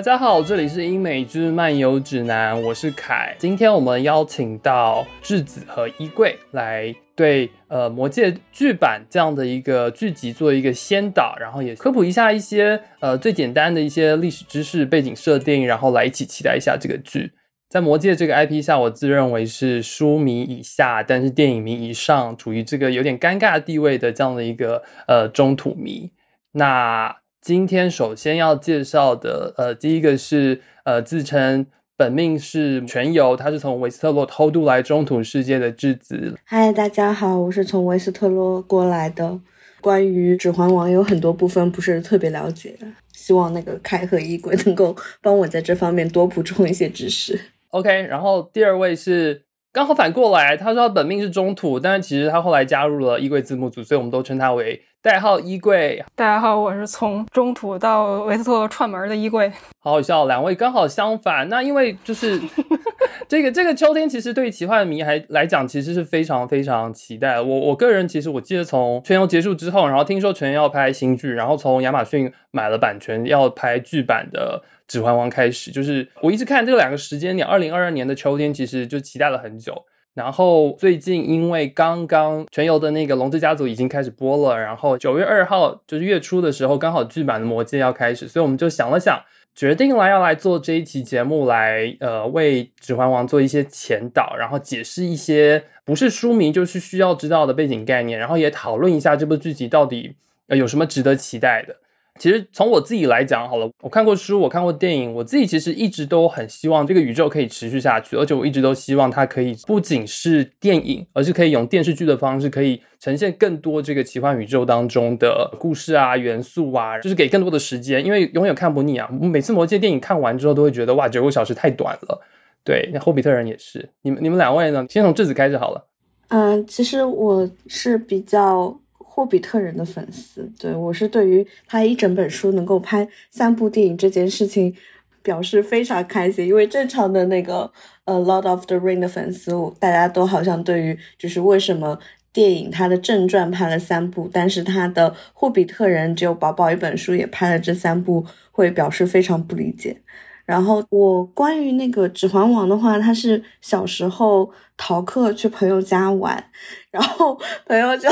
大家好，这里是英美之漫游指南，我是凯。今天我们邀请到质子和衣柜来对呃《魔戒》剧版这样的一个剧集做一个先导，然后也科普一下一些呃最简单的一些历史知识、背景设定，然后来一起期待一下这个剧。在《魔戒》这个 IP 下，我自认为是书迷以下，但是电影迷以上，处于这个有点尴尬地位的这样的一个呃中土迷。那今天首先要介绍的，呃，第一个是呃自称本命是全游，他是从维斯特洛偷渡来中土世界的质子。嗨，大家好，我是从维斯特洛过来的。关于《指环王》有很多部分不是特别了解，希望那个开和衣柜能够帮我在这方面多补充一些知识。OK，然后第二位是。刚好反过来，他说他本命是中土，但是其实他后来加入了衣柜字幕组，所以我们都称他为代号衣柜。大家好，我是从中土到维斯特串门的衣柜。好好笑，两位刚好相反。那因为就是 这个这个秋天，其实对于奇幻迷还来讲，其实是非常非常期待。我我个人其实我记得从全游结束之后，然后听说全游要拍新剧，然后从亚马逊买了版权要拍剧版的。指环王开始，就是我一直看这两个时间点，二零二二年的秋天，其实就期待了很久。然后最近因为刚刚全游的那个《龙之家族》已经开始播了，然后九月二号就是月初的时候，刚好剧版的《魔戒》要开始，所以我们就想了想，决定了要来做这一期节目，来呃为《指环王》做一些前导，然后解释一些不是书迷就是需要知道的背景概念，然后也讨论一下这部剧集到底呃有什么值得期待的。其实从我自己来讲好了，我看过书，我看过电影，我自己其实一直都很希望这个宇宙可以持续下去，而且我一直都希望它可以不仅是电影，而是可以用电视剧的方式，可以呈现更多这个奇幻宇宙当中的故事啊、元素啊，就是给更多的时间，因为永远看不腻啊。每次魔戒电影看完之后，都会觉得哇，九个小时太短了。对，那霍比特人也是。你们你们两位呢？先从质子开始好了。嗯，其实我是比较。霍比特人的粉丝，对我是对于他一整本书能够拍三部电影这件事情表示非常开心，因为正常的那个呃《Lord of the Ring》的粉丝，大家都好像对于就是为什么电影它的正传拍了三部，但是他的霍比特人只有薄薄一本书也拍了这三部，会表示非常不理解。然后我关于那个《指环王》的话，他是小时候逃课去朋友家玩，然后朋友就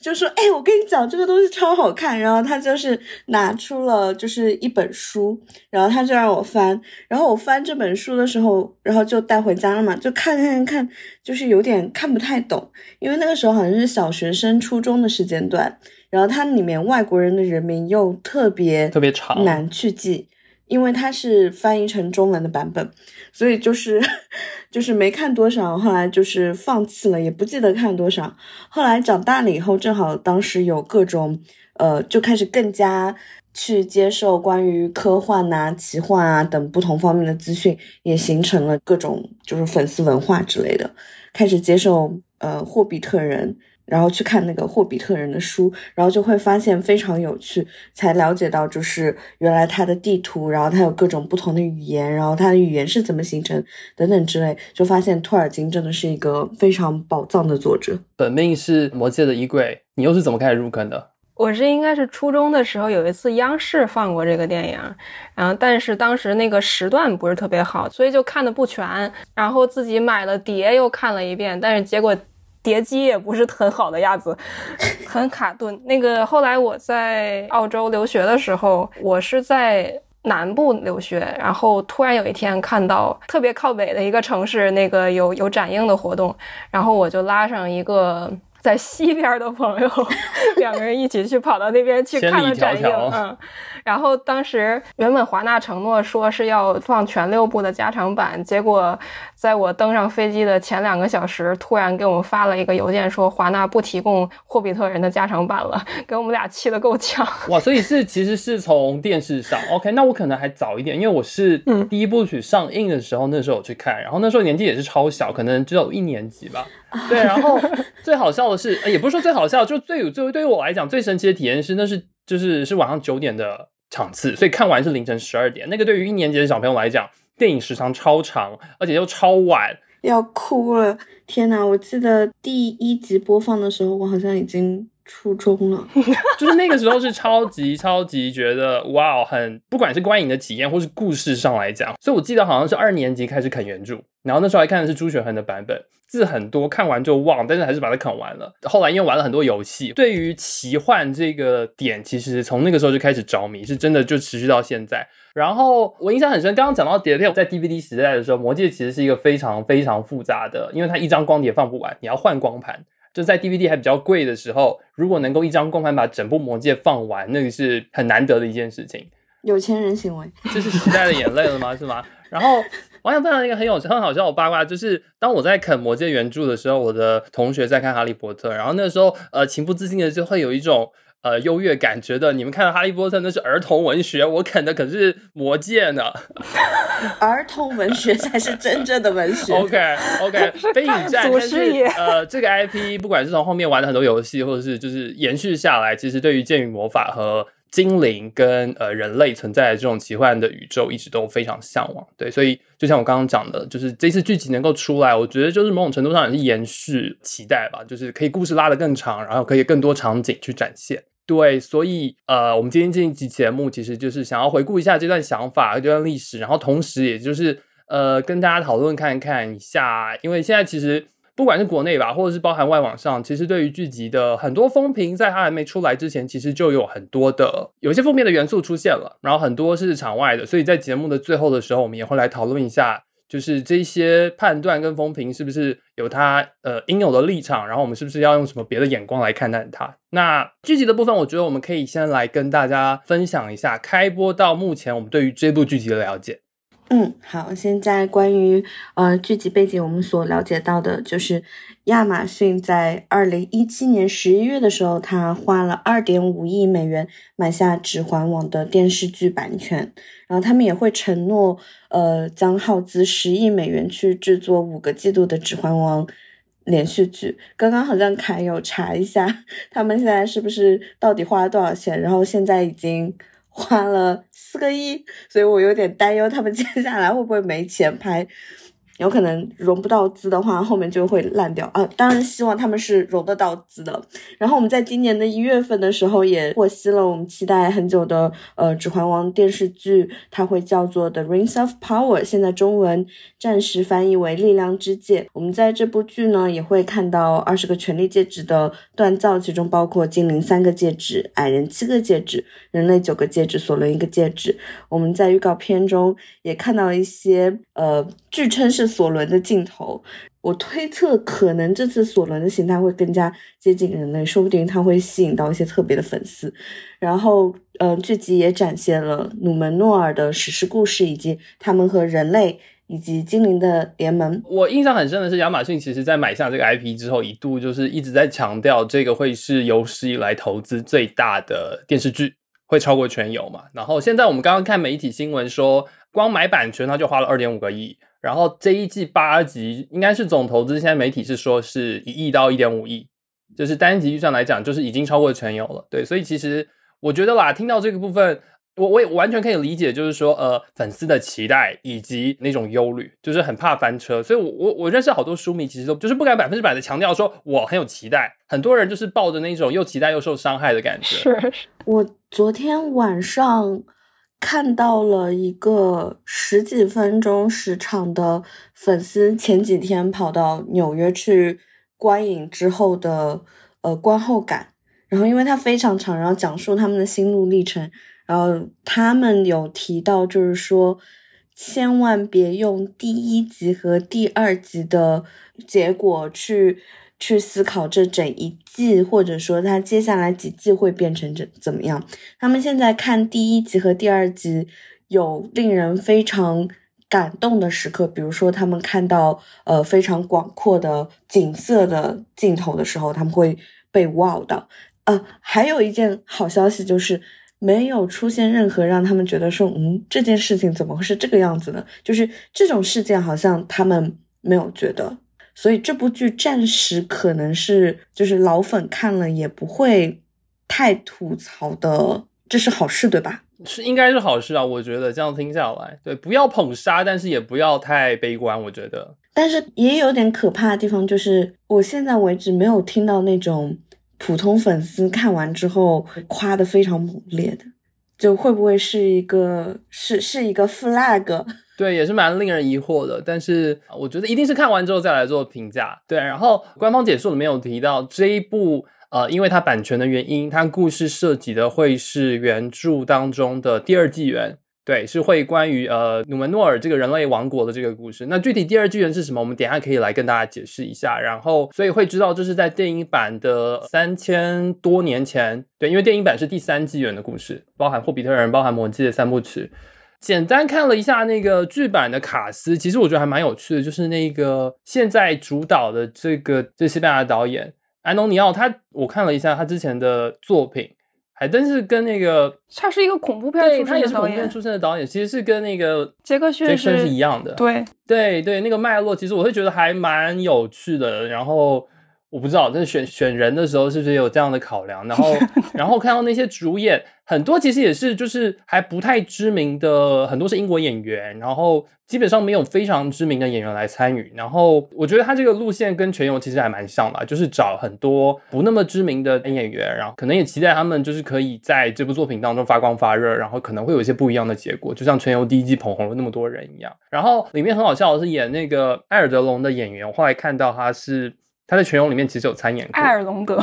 就说：“哎，我跟你讲，这个东西超好看。”然后他就是拿出了就是一本书，然后他就让我翻，然后我翻这本书的时候，然后就带回家了嘛，就看看看，就是有点看不太懂，因为那个时候好像是小学生、初中的时间段，然后它里面外国人的人名又特别特别长，难去记。因为它是翻译成中文的版本，所以就是 就是没看多少，后来就是放弃了，也不记得看多少。后来长大了以后，正好当时有各种呃，就开始更加去接受关于科幻啊、奇幻啊等不同方面的资讯，也形成了各种就是粉丝文化之类的，开始接受呃霍比特人。然后去看那个霍比特人的书，然后就会发现非常有趣，才了解到就是原来它的地图，然后它有各种不同的语言，然后它的语言是怎么形成等等之类，就发现托尔金真的是一个非常宝藏的作者。本命是魔戒的衣柜，你又是怎么开始入坑的？我是应该是初中的时候有一次央视放过这个电影，然后但是当时那个时段不是特别好，所以就看的不全，然后自己买了碟又看了一遍，但是结果。碟机也不是很好的样子，很卡顿。那个后来我在澳洲留学的时候，我是在南部留学，然后突然有一天看到特别靠北的一个城市，那个有有展映的活动，然后我就拉上一个在西边的朋友，两个人一起去跑到那边去看了展映。嗯。然后当时原本华纳承诺说是要放全六部的加长版，结果在我登上飞机的前两个小时，突然给我们发了一个邮件，说华纳不提供霍比特人的加长版了，给我们俩气得够呛。哇，所以是其实是从电视上，OK，那我可能还早一点，因为我是第一部曲上映的时候，那时候我去看，然后那时候年纪也是超小，可能只有一年级吧。对，然后最好笑的是，也不是说最好笑，就最有最对于我来讲最神奇的体验是，那是就是是晚上九点的。场次，所以看完是凌晨十二点。那个对于一年级的小朋友来讲，电影时长超长，而且又超晚，要哭了！天哪，我记得第一集播放的时候，我好像已经初中了，就是那个时候是超级超级觉得哇，很不管是观影的体验或是故事上来讲，所以我记得好像是二年级开始啃原著，然后那时候还看的是朱雪恒的版本，字很多，看完就忘，但是还是把它啃完了。后来因为玩了很多游戏，对于奇幻这个点，其实从那个时候就开始着迷，是真的就持续到现在。然后我印象很深，刚刚讲到碟片，在 DVD 时代的时候，《魔戒》其实是一个非常非常复杂的，因为它一张光碟放不完，你要换光盘。就在 DVD 还比较贵的时候，如果能够一张光盘把整部魔戒放完，那个是很难得的一件事情。有钱人行为，这是时代的眼泪了吗？是吗？然后我想分享一个很有很好笑的八卦，就是当我在啃魔戒原著的时候，我的同学在看哈利波特，然后那时候呃情不自禁的就会有一种。呃，优越感，觉得你们看到《哈利波特》那是儿童文学，我啃的可是《魔戒》呢。儿童文学才是真正的文学。OK，OK，飞影战，但是呃，这个 IP 不管是从后面玩了很多游戏，或者是就是延续下来，其实对于剑与魔法和精灵跟呃人类存在的这种奇幻的宇宙，一直都非常向往。对，所以就像我刚刚讲的，就是这次剧集能够出来，我觉得就是某种程度上也是延续期待吧，就是可以故事拉得更长，然后可以更多场景去展现。对，所以呃，我们今天这一集节目其实就是想要回顾一下这段想法、这段历史，然后同时也就是呃，跟大家讨论看看一下，因为现在其实不管是国内吧，或者是包含外网上，其实对于剧集的很多风评，在它还没出来之前，其实就有很多的有些负面的元素出现了，然后很多是场外的，所以在节目的最后的时候，我们也会来讨论一下。就是这些判断跟风评是不是有它呃应有的立场，然后我们是不是要用什么别的眼光来看待它？那剧集的部分，我觉得我们可以先来跟大家分享一下开播到目前我们对于这部剧集的了解。嗯，好，现在关于呃剧集背景，我们所了解到的就是亚马逊在二零一七年十一月的时候，他花了二点五亿美元买下《指环王》的电视剧版权，然后他们也会承诺，呃，将耗资十亿美元去制作五个季度的《指环王》连续剧。刚刚好像凯有查一下，他们现在是不是到底花了多少钱？然后现在已经。花了四个亿，所以我有点担忧他们接下来会不会没钱拍。有可能融不到资的话，后面就会烂掉啊！当然希望他们是融得到资的。然后我们在今年的一月份的时候也获悉了我们期待很久的呃《指环王》电视剧，它会叫做《The Rings of Power》，现在中文暂时翻译为《力量之戒》。我们在这部剧呢也会看到二十个权力戒指的锻造，其中包括精灵三个戒指、矮人七个戒指、人类九个戒指、索伦一个戒指。我们在预告片中也看到一些呃，据称是。索伦的镜头，我推测可能这次索伦的形态会更加接近人类，说不定他会吸引到一些特别的粉丝。然后，呃，剧集也展现了努门诺尔的史诗故事，以及他们和人类以及精灵的联盟。我印象很深的是，亚马逊其实在买下这个 IP 之后，一度就是一直在强调这个会是有史以来投资最大的电视剧，会超过全游嘛。然后现在我们刚刚看媒体新闻说，光买版权他就花了二点五个亿。然后这一季八集应该是总投资，现在媒体是说是一亿到一点五亿，就是单集预算来讲，就是已经超过全有了。对，所以其实我觉得啦，听到这个部分，我我也完全可以理解，就是说呃粉丝的期待以及那种忧虑，就是很怕翻车。所以，我我我认识好多书迷，其实都就是不敢百分之百的强调说我很有期待，很多人就是抱着那种又期待又受伤害的感觉。是，我昨天晚上。看到了一个十几分钟时长的粉丝前几天跑到纽约去观影之后的呃观后感，然后因为它非常长，然后讲述他们的心路历程，然后他们有提到就是说，千万别用第一集和第二集的结果去。去思考这整一季，或者说他接下来几季会变成怎怎么样？他们现在看第一集和第二集有令人非常感动的时刻，比如说他们看到呃非常广阔的景色的镜头的时候，他们会被 wow 到。呃，还有一件好消息就是没有出现任何让他们觉得说嗯这件事情怎么会是这个样子呢？就是这种事件好像他们没有觉得。所以这部剧暂时可能是就是老粉看了也不会太吐槽的，这是好事对吧？是应该是好事啊，我觉得这样听下来，对，不要捧杀，但是也不要太悲观，我觉得。但是也有点可怕的地方，就是我现在为止没有听到那种普通粉丝看完之后夸的非常猛烈的，就会不会是一个是是一个 flag？对，也是蛮令人疑惑的。但是我觉得一定是看完之后再来做评价。对，然后官方解说里面有提到这一部，呃，因为它版权的原因，它故事涉及的会是原著当中的第二纪元。对，是会关于呃努门诺尔这个人类王国的这个故事。那具体第二纪元是什么？我们等下可以来跟大家解释一下。然后，所以会知道这是在电影版的三千多年前。对，因为电影版是第三纪元的故事，包含霍比特人，包含魔戒三部曲。简单看了一下那个剧版的卡斯，其实我觉得还蛮有趣的。就是那个现在主导的这个这西班牙导演安东尼奥，他我看了一下他之前的作品。还真是跟那个，他是一个恐怖片出身的导演，他也是恐怖片出身的导演，其实是跟那个杰克逊是一样的。对对对，那个脉络其实我会觉得还蛮有趣的。然后我不知道，在选选人的时候是不是有这样的考量？然后 然后看到那些主演。很多其实也是，就是还不太知名的，很多是英国演员，然后基本上没有非常知名的演员来参与。然后我觉得他这个路线跟全游其实还蛮像的，就是找很多不那么知名的演员，然后可能也期待他们就是可以在这部作品当中发光发热，然后可能会有一些不一样的结果，就像全游第一季捧红了那么多人一样。然后里面很好笑的是演那个艾尔德隆的演员，我后来看到他是他在全游里面其实有参演过艾尔隆德，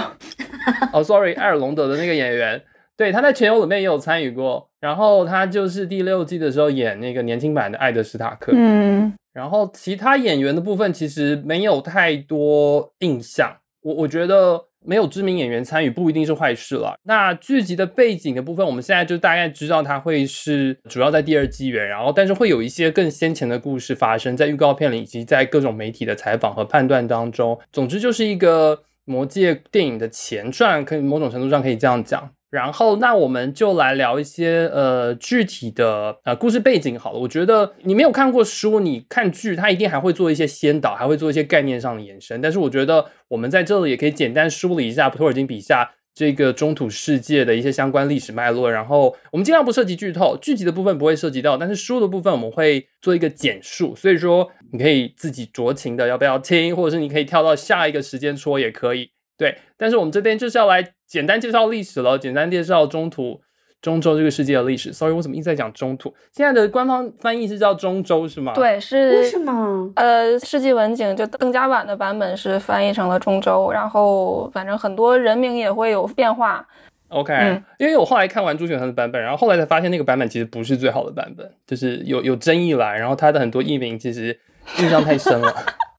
哦，sorry，艾尔隆德的那个演员。对，他在全游里面也有参与过，然后他就是第六季的时候演那个年轻版的艾德史塔克。嗯，然后其他演员的部分其实没有太多印象。我我觉得没有知名演员参与不一定是坏事了。那剧集的背景的部分，我们现在就大概知道它会是主要在第二纪元，然后但是会有一些更先前的故事发生在预告片里，以及在各种媒体的采访和判断当中。总之就是一个魔戒电影的前传，可以某种程度上可以这样讲。然后，那我们就来聊一些呃具体的呃故事背景好了。我觉得你没有看过书，你看剧，它一定还会做一些先导，还会做一些概念上的延伸。但是我觉得我们在这里也可以简单梳理一下托尔金笔下这个中土世界的一些相关历史脉络。然后我们尽量不涉及剧透，剧集的部分不会涉及到，但是书的部分我们会做一个简述。所以说你可以自己酌情的要不要听，或者是你可以跳到下一个时间戳也可以。对，但是我们这边就是要来简单介绍历史了，简单介绍中土中州这个世界的历史。Sorry，我怎么一直在讲中土？现在的官方翻译是叫中州是吗？对，是。为什么？呃，世纪文景就更加晚的版本是翻译成了中州，然后反正很多人名也会有变化。OK，因为我后来看完朱雪恒的版本，然后后来才发现那个版本其实不是最好的版本，就是有有争议来，然后他的很多译名其实印象太深了。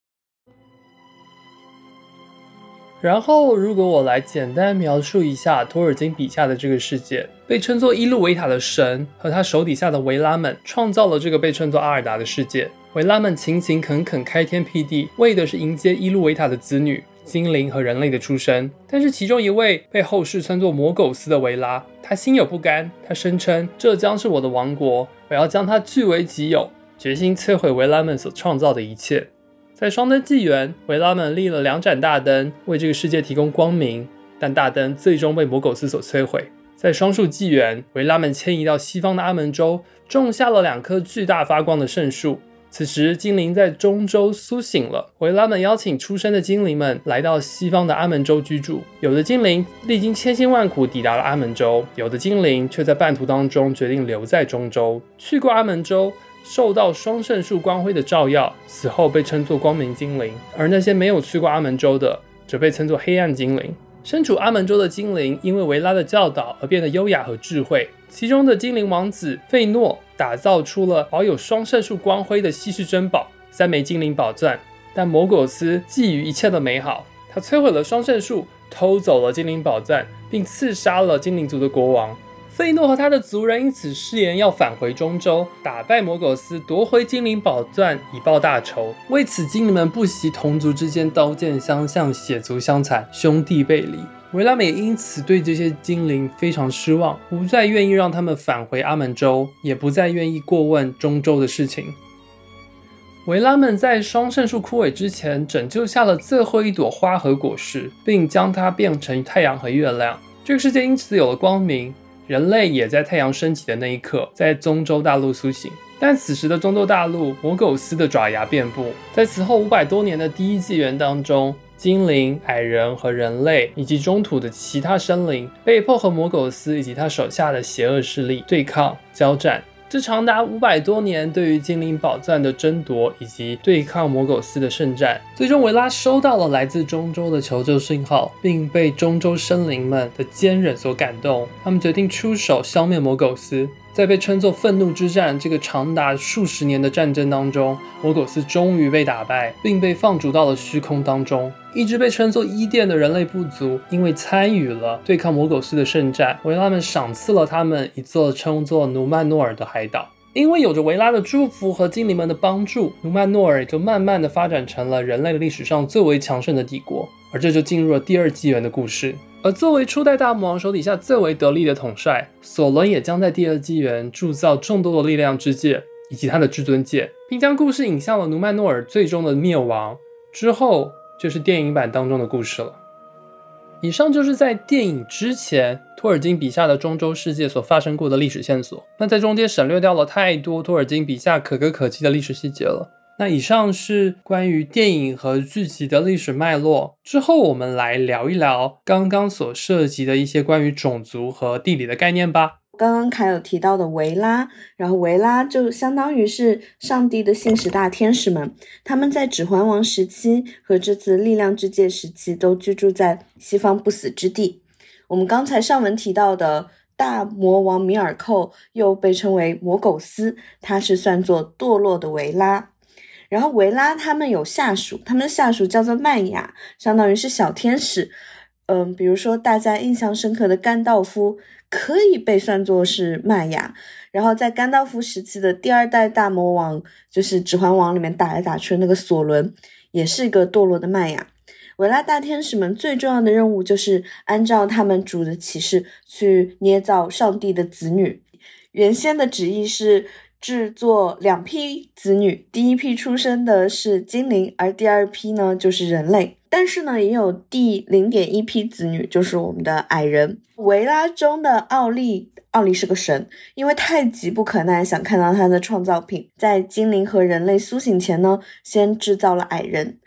然后，如果我来简单描述一下托尔金笔下的这个世界，被称作伊路维塔的神和他手底下的维拉们创造了这个被称作阿尔达的世界。维拉们勤勤恳恳、开天辟地，为的是迎接伊路维塔的子女精灵和人类的出生。但是其中一位被后世称作魔苟斯的维拉，他心有不甘，他声称这将是我的王国，我要将它据为己有，决心摧毁维拉们所创造的一切。在双灯纪元，维拉们立了两盏大灯，为这个世界提供光明，但大灯最终被魔苟斯所摧毁。在双树纪元，维拉们迁移到西方的阿门州，种下了两棵巨大发光的圣树。此时，精灵在中州苏醒了，维拉们邀请出生的精灵们来到西方的阿门州居住。有的精灵历经千辛万苦抵达了阿门州，有的精灵却在半途当中决定留在中州。去过阿门州。受到双圣树光辉的照耀，死后被称作光明精灵；而那些没有去过阿门州的，则被称作黑暗精灵。身处阿门州的精灵，因为维拉的教导而变得优雅和智慧。其中的精灵王子费诺打造出了保有双圣树光辉的稀世珍宝——三枚精灵宝钻。但摩苟斯觊觎一切的美好，他摧毁了双圣树，偷走了精灵宝钻，并刺杀了精灵族的国王。费诺和他的族人因此誓言要返回中州，打败魔苟斯，夺回精灵宝钻，以报大仇。为此，精灵们不惜同族之间刀剑相向、血族相残、兄弟背离。维拉美因此对这些精灵非常失望，不再愿意让他们返回阿门州，也不再愿意过问中州的事情。维拉们在双圣树枯萎之前，拯救下了最后一朵花和果实，并将它变成太阳和月亮。这个世界因此有了光明。人类也在太阳升起的那一刻，在中州大陆苏醒。但此时的中州大陆，魔苟斯的爪牙遍布。在此后五百多年的第一纪元当中，精灵、矮人和人类，以及中土的其他生灵，被迫和魔苟斯以及他手下的邪恶势力对抗交战。这长达五百多年对于精灵宝藏的争夺以及对抗魔苟斯的圣战，最终维拉收到了来自中州的求救信号，并被中州生灵们的坚韧所感动，他们决定出手消灭魔苟斯。在被称作愤怒之战这个长达数十年的战争当中，魔苟斯终于被打败，并被放逐到了虚空当中。一直被称作伊甸的人类部族，因为参与了对抗魔苟斯的圣战，维拉们赏赐了他们一座称作努曼诺尔的海岛。因为有着维拉的祝福和精灵们的帮助，努曼诺尔也就慢慢的发展成了人类历史上最为强盛的帝国。而这就进入了第二纪元的故事。而作为初代大魔王手底下最为得力的统帅，索伦也将在第二纪元铸造众多的力量之戒以及他的至尊戒，并将故事引向了努曼诺尔最终的灭亡。之后就是电影版当中的故事了。以上就是在电影之前托尔金笔下的中州世界所发生过的历史线索。那在中间省略掉了太多托尔金笔下可歌可泣的历史细节了。那以上是关于电影和剧集的历史脉络。之后我们来聊一聊刚刚所涉及的一些关于种族和地理的概念吧。刚刚凯有提到的维拉，然后维拉就相当于是上帝的信使大天使们，他们在指环王时期和这次力量之戒时期都居住在西方不死之地。我们刚才上文提到的大魔王米尔寇，又被称为魔苟斯，他是算作堕落的维拉。然后维拉他们有下属，他们的下属叫做麦雅，相当于是小天使。嗯，比如说大家印象深刻的甘道夫，可以被算作是麦雅。然后在甘道夫时期的第二代大魔王，就是指环王里面打来打去的那个索伦，也是一个堕落的麦雅。维拉大天使们最重要的任务就是按照他们主的启示去捏造上帝的子女。原先的旨意是。制作两批子女，第一批出生的是精灵，而第二批呢就是人类。但是呢，也有第零点一批子女，就是我们的矮人。维拉中的奥利，奥利是个神，因为太急不可耐，想看到他的创造品，在精灵和人类苏醒前呢，先制造了矮人。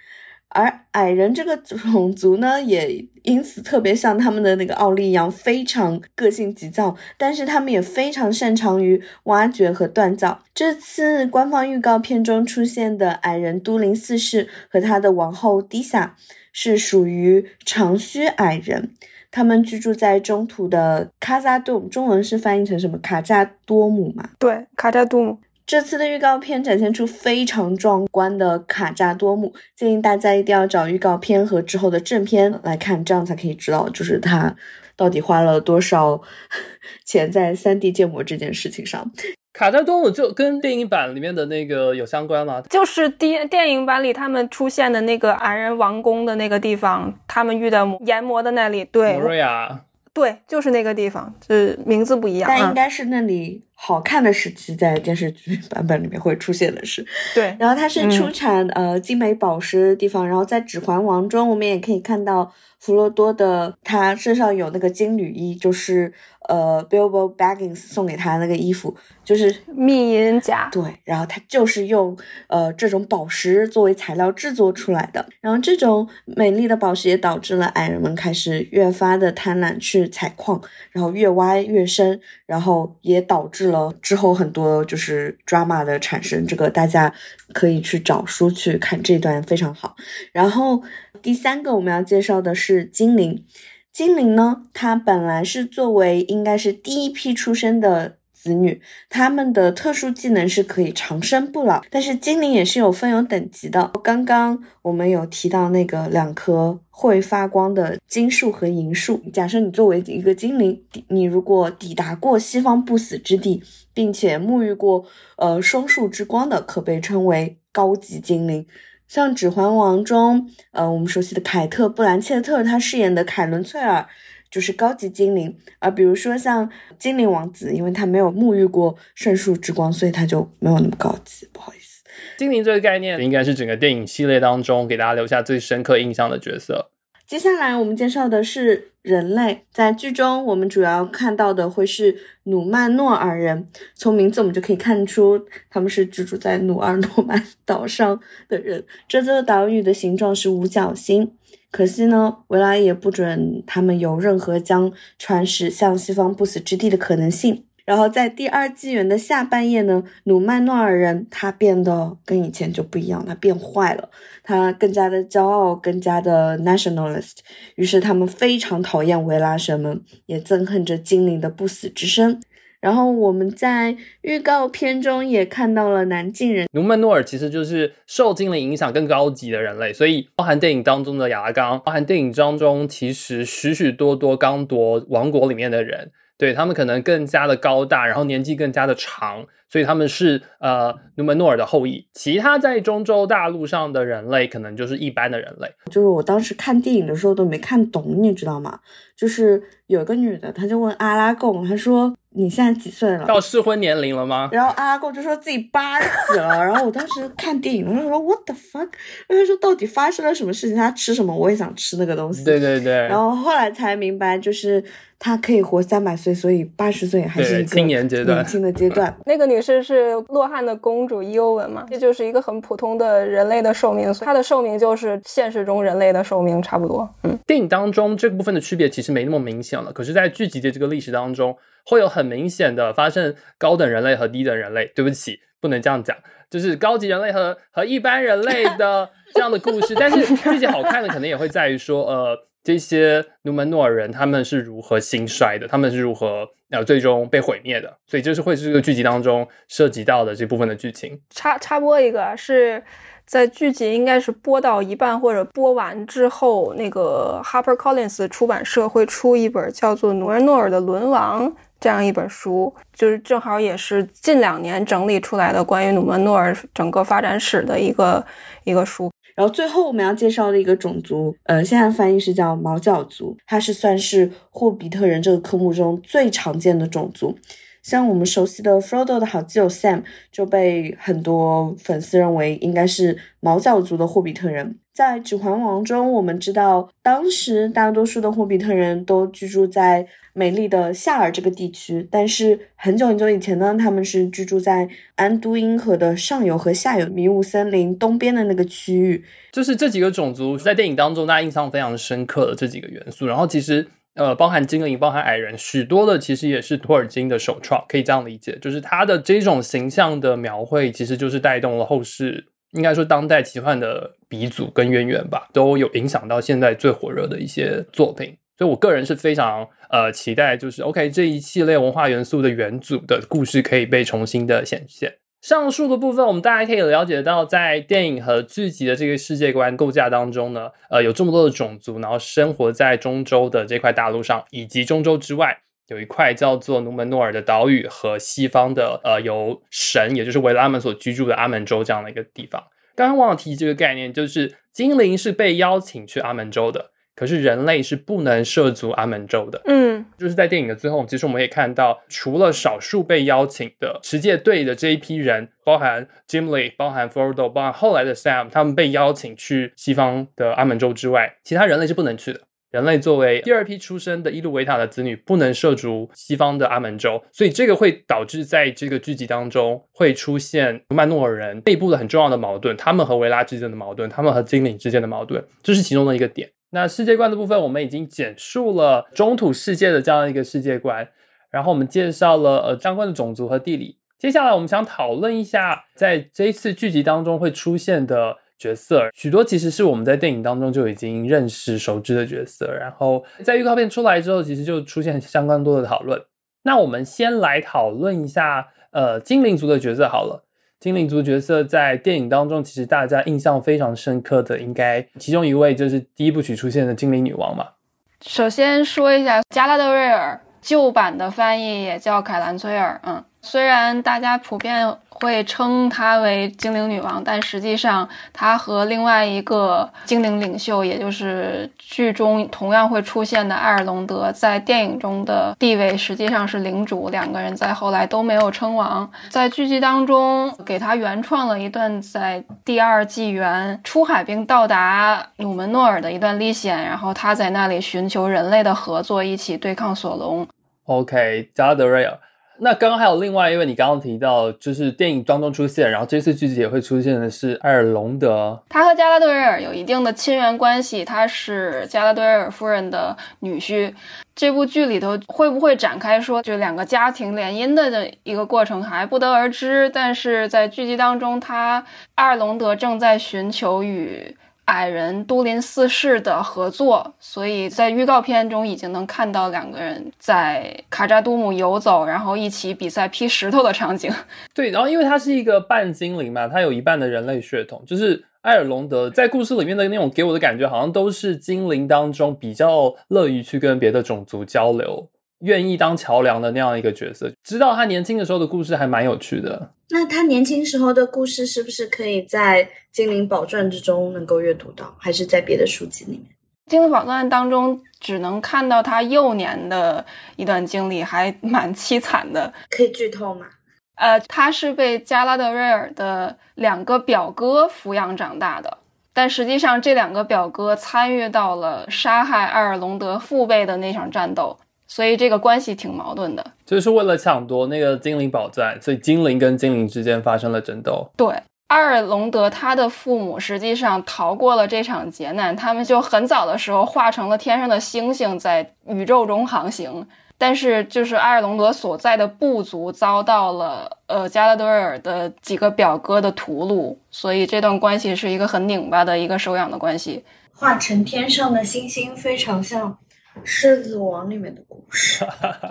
而矮人这个种族呢，也因此特别像他们的那个奥利一样，非常个性急躁，但是他们也非常擅长于挖掘和锻造。这次官方预告片中出现的矮人都灵四世和他的王后迪萨，是属于长须矮人，他们居住在中土的卡扎多姆，中文是翻译成什么？卡扎多姆嘛？对，卡扎多姆。这次的预告片展现出非常壮观的卡扎多姆，建议大家一定要找预告片和之后的正片来看，这样才可以知道，就是他到底花了多少 钱在三 D 建模这件事情上。卡扎多姆就跟电影版里面的那个有相关吗？就是电电影版里他们出现的那个矮人王宫的那个地方，他们遇到研磨的那里，对，瑞亚。对，就是那个地方，就是名字不一样，但应该是那里好看的时期，在电视剧版本里面会出现的是。对，然后它是出产呃精美宝石的地方，然后在《指环王》中，我们也可以看到弗罗多的他身上有那个金缕衣，就是。呃，Bilbo Baggins 送给他那个衣服就是密银甲，对，然后他就是用呃这种宝石作为材料制作出来的。然后这种美丽的宝石也导致了矮人们开始越发的贪婪去采矿，然后越挖越深，然后也导致了之后很多就是 drama 的产生。这个大家可以去找书去看这段非常好。然后第三个我们要介绍的是精灵。精灵呢？它本来是作为应该是第一批出生的子女，他们的特殊技能是可以长生不老。但是精灵也是有分有等级的。刚刚我们有提到那个两颗会发光的金树和银树。假设你作为一个精灵，你如果抵达过西方不死之地，并且沐浴过呃双树之光的，可被称为高级精灵。像《指环王》中，呃，我们熟悉的凯特·布兰切特，她饰演的凯伦·翠尔就是高级精灵。而比如说像精灵王子，因为他没有沐浴过圣树之光，所以他就没有那么高级。不好意思，精灵这个概念应该是整个电影系列当中给大家留下最深刻印象的角色。接下来我们介绍的是人类，在剧中我们主要看到的会是努曼诺尔人。从名字我们就可以看出，他们是居住在努尔诺曼 岛上的人。这座岛屿的形状是五角星，可惜呢，维拉也不准他们有任何将船驶向西方不死之地的可能性。然后在第二纪元的下半夜呢，努曼诺尔人他变得跟以前就不一样，他变坏了，他更加的骄傲，更加的 nationalist。于是他们非常讨厌维拉神们，也憎恨着精灵的不死之身。然后我们在预告片中也看到了南境人努曼诺尔，其实就是受精灵影响更高级的人类，所以包含电影当中的亚拉冈，包含电影当中其实许许多多刚铎王国里面的人。对他们可能更加的高大，然后年纪更加的长，所以他们是呃努门诺尔的后裔。其他在中洲大陆上的人类，可能就是一般的人类。就是我当时看电影的时候都没看懂，你知道吗？就是有个女的，她就问阿拉贡，她说：“你现在几岁了？到适婚年龄了吗？”然后阿拉贡就说自己八十几了。然后我当时看电影，我就说 “What the fuck？” 他说到底发生了什么事情？他吃什么？我也想吃那个东西。对对对。然后后来才明白，就是他可以活三百岁，所以八十岁还是一个青年阶段。年轻的阶段。那个女士是洛汗的公主伊欧文嘛？这就是一个很普通的人类的寿命，她的寿命就是现实中人类的寿命差不多。嗯，电影当中这个部分的区别其实没那么明显了。可是，在剧集的这个历史当中，会有很明显的发生高等人类和低等人类。对不起，不能这样讲，就是高级人类和和一般人类的这样的故事。但是剧集好看的可能也会在于说，呃，这些努门诺尔人他们是如何兴衰的，他们是如何呃最终被毁灭的。所以，这是会是这个剧集当中涉及到的这部分的剧情。插插播一个，是。在剧集应该是播到一半或者播完之后，那个 Harper Collins 出版社会出一本叫做《努尔诺尔的沦亡》这样一本书，就是正好也是近两年整理出来的关于努门诺尔整个发展史的一个一个书。然后最后我们要介绍的一个种族，呃，现在翻译是叫毛角族，它是算是霍比特人这个科目中最常见的种族。像我们熟悉的 Frodo 的好基友 Sam 就被很多粉丝认为应该是毛角族的霍比特人。在《指环王》中，我们知道当时大多数的霍比特人都居住在美丽的夏尔这个地区，但是很久很久以前呢，他们是居住在安都因河的上游和下游迷雾森林东边的那个区域。就是这几个种族在电影当中大家印象非常深刻的这几个元素，然后其实。呃，包含精灵，包含矮人，许多的其实也是托尔金的首创，可以这样理解，就是他的这种形象的描绘，其实就是带动了后世，应该说当代奇幻的鼻祖跟渊源吧，都有影响到现在最火热的一些作品。所以我个人是非常呃期待，就是 OK 这一系列文化元素的元祖的故事可以被重新的显现。上述的部分，我们大家可以了解到，在电影和剧集的这个世界观构架当中呢，呃，有这么多的种族，然后生活在中州的这块大陆上，以及中州之外有一块叫做努门诺尔的岛屿和西方的呃由神，也就是维拉们所居住的阿门州这样的一个地方。刚刚忘了提这个概念，就是精灵是被邀请去阿门州的。可是人类是不能涉足阿门州的。嗯，就是在电影的最后，其实我们也看到，除了少数被邀请的持戒队的这一批人，包含 Jimmy、包含 Frodo、包含后来的 Sam，他们被邀请去西方的阿门州之外，其他人类是不能去的。人类作为第二批出生的伊路维塔的子女，不能涉足西方的阿门州，所以这个会导致在这个剧集当中会出现曼诺尔人内部的很重要的矛盾，他们和维拉之间的矛盾，他们和精灵之间的矛盾，这是其中的一个点。那世界观的部分，我们已经简述了中土世界的这样一个世界观，然后我们介绍了呃相关的种族和地理。接下来，我们想讨论一下，在这一次剧集当中会出现的角色，许多其实是我们在电影当中就已经认识熟知的角色。然后在预告片出来之后，其实就出现相关多的讨论。那我们先来讨论一下呃精灵族的角色好了。精灵族角色在电影当中，其实大家印象非常深刻的，应该其中一位就是第一部曲出现的精灵女王嘛。首先说一下加拉德瑞尔，旧版的翻译也叫凯兰崔尔，嗯，虽然大家普遍。会称她为精灵女王，但实际上她和另外一个精灵领袖，也就是剧中同样会出现的艾尔隆德，在电影中的地位实际上是领主。两个人在后来都没有称王。在剧集当中，给他原创了一段在第二纪元出海并到达努门诺尔的一段历险，然后他在那里寻求人类的合作，一起对抗索隆。OK，加德瑞尔。那刚刚还有另外一位，你刚刚提到就是电影当中出现，然后这次剧集也会出现的是埃尔隆德，他和加拉德瑞尔有一定的亲缘关系，他是加拉德瑞尔夫人的女婿。这部剧里头会不会展开说就两个家庭联姻的这一个过程还不得而知，但是在剧集当中，他埃尔隆德正在寻求与。矮人都灵四世的合作，所以在预告片中已经能看到两个人在卡扎都姆游走，然后一起比赛劈石头的场景。对，然后因为他是一个半精灵嘛，他有一半的人类血统，就是埃尔隆德在故事里面的那种给我的感觉，好像都是精灵当中比较乐于去跟别的种族交流。愿意当桥梁的那样一个角色，知道他年轻的时候的故事还蛮有趣的。那他年轻时候的故事是不是可以在《精灵宝钻》之中能够阅读到，还是在别的书籍里面？《精灵宝钻》当中只能看到他幼年的一段经历，还蛮凄惨的。可以剧透吗？呃，他是被加拉德瑞尔的两个表哥抚养长大的，但实际上这两个表哥参与到了杀害艾尔隆德父辈的那场战斗。所以这个关系挺矛盾的，就是为了抢夺那个精灵宝钻，所以精灵跟精灵之间发生了争斗。对，阿尔隆德他的父母实际上逃过了这场劫难，他们就很早的时候化成了天上的星星，在宇宙中航行。但是就是阿尔隆德所在的部族遭到了呃加拉德尔的几个表哥的屠戮，所以这段关系是一个很拧巴的一个收养的关系。化成天上的星星，非常像。狮子王里面的故事，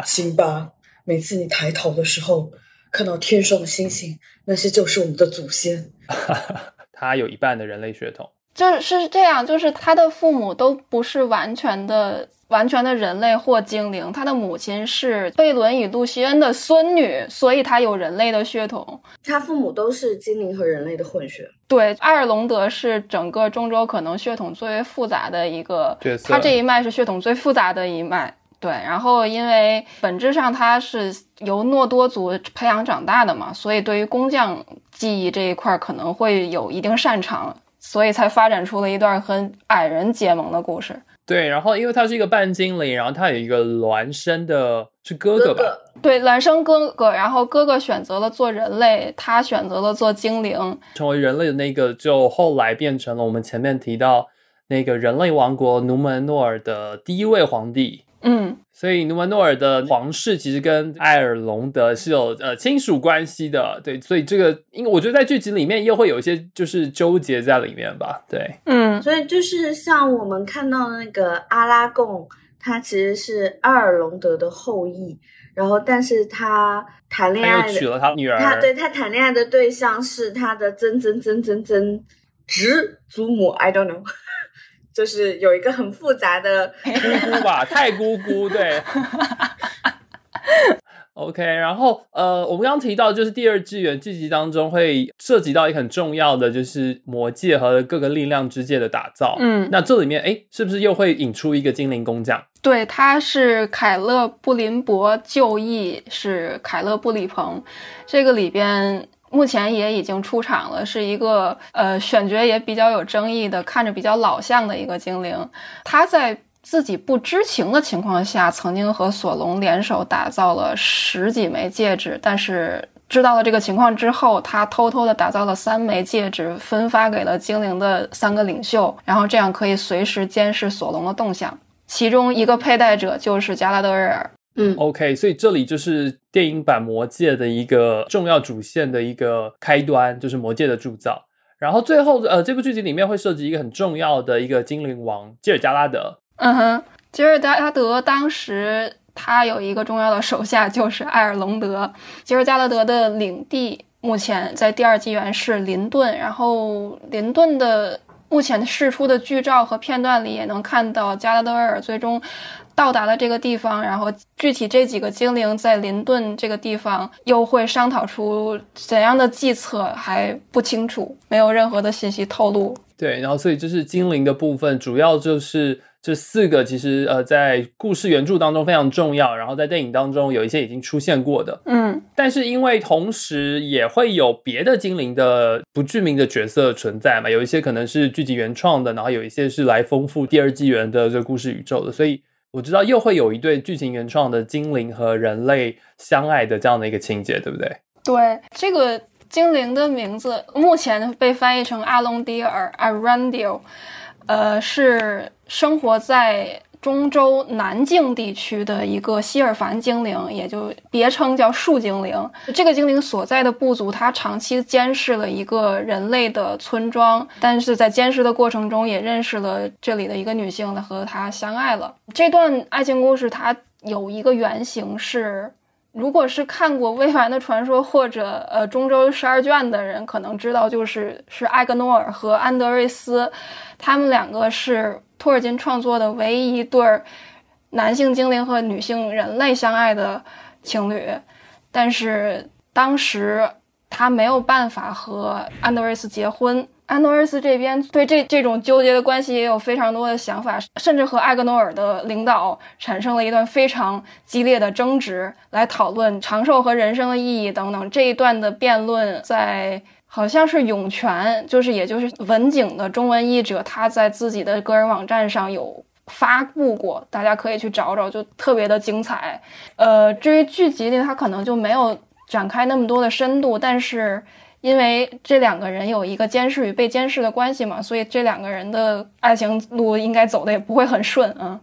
辛巴，每次你抬头的时候，看到天上的星星，那些就是我们的祖先。他有一半的人类血统，就是这样，就是他的父母都不是完全的。完全的人类或精灵，他的母亲是贝伦与露西恩的孙女，所以他有人类的血统。他父母都是精灵和人类的混血。对，埃尔隆德是整个中州可能血统最为复杂的一个角色，他这一脉是血统最复杂的一脉。对，然后因为本质上他是由诺多族培养长大的嘛，所以对于工匠技艺这一块可能会有一定擅长，所以才发展出了一段和矮人结盟的故事。对，然后因为他是一个半精灵，然后他有一个孪生的，是哥哥吧？对，孪生哥哥，然后哥哥选择了做人类，他选择了做精灵，成为人类的那个，就后来变成了我们前面提到那个人类王国努门诺尔的第一位皇帝。嗯，所以努曼诺尔的皇室其实跟埃尔隆德是有呃亲属关系的，对，所以这个，因为我觉得在剧集里面又会有一些就是纠结在里面吧，对，嗯，所以就是像我们看到的那个阿拉贡，他其实是艾尔隆德的后裔，然后但是他谈恋爱娶了他女儿，他对他谈恋爱的对象是他的曾曾曾曾曾侄祖母，I don't know。就是有一个很复杂的 姑姑吧，太姑姑对。OK，然后呃，我们刚刚提到就是第二纪元剧集当中会涉及到一个很重要的，就是魔界和各个力量之界的打造。嗯，那这里面哎，是不是又会引出一个精灵工匠？对，他是凯勒布林伯就义，是凯勒布里鹏。这个里边。目前也已经出场了，是一个呃选角也比较有争议的，看着比较老相的一个精灵。他在自己不知情的情况下，曾经和索隆联手打造了十几枚戒指，但是知道了这个情况之后，他偷偷的打造了三枚戒指，分发给了精灵的三个领袖，然后这样可以随时监视索隆的动向。其中一个佩戴者就是加拉德瑞尔。嗯，OK，所以这里就是电影版《魔戒》的一个重要主线的一个开端，就是魔戒的铸造。然后最后，呃，这部剧集里面会涉及一个很重要的一个精灵王吉尔加拉德。嗯哼，吉尔加拉德当时他有一个重要的手下就是艾尔隆德。吉尔加拉德的领地目前在第二纪元是林顿，然后林顿的目前释出的剧照和片段里也能看到加拉德尔最终。到达了这个地方，然后具体这几个精灵在林顿这个地方又会商讨出怎样的计策还不清楚，没有任何的信息透露。对，然后所以这是精灵的部分，主要就是这四个，其实呃在故事原著当中非常重要，然后在电影当中有一些已经出现过的，嗯，但是因为同时也会有别的精灵的不具名的角色存在嘛，有一些可能是剧集原创的，然后有一些是来丰富第二纪元的这个故事宇宙的，所以。我知道又会有一对剧情原创的精灵和人类相爱的这样的一个情节，对不对？对，这个精灵的名字目前被翻译成阿隆迪尔 （Arandio），呃，是生活在。中州南境地区的一个希尔凡精灵，也就别称叫树精灵。这个精灵所在的部族，它长期监视了一个人类的村庄，但是在监视的过程中，也认识了这里的一个女性，和她相爱了。这段爱情故事，它有一个原型是，如果是看过《未完的传说》或者呃《中州十二卷》的人，可能知道，就是是艾格诺尔和安德瑞斯，他们两个是。托尔金创作的唯一一对男性精灵和女性人类相爱的情侣，但是当时他没有办法和安德瑞斯结婚。安德瑞斯这边对这这种纠结的关系也有非常多的想法，甚至和艾格诺尔的领导产生了一段非常激烈的争执，来讨论长寿和人生的意义等等。这一段的辩论在。好像是涌泉，就是也就是文景的中文译者，他在自己的个人网站上有发布过，大家可以去找找，就特别的精彩。呃，至于剧集里，他可能就没有展开那么多的深度，但是因为这两个人有一个监视与被监视的关系嘛，所以这两个人的爱情路应该走的也不会很顺啊。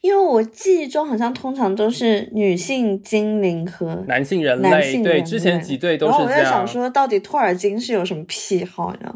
因为我记忆中好像通常都是女性精灵和男性人类，对，之前几对都是这样。我在想说，到底托尔金是有什么癖好呢？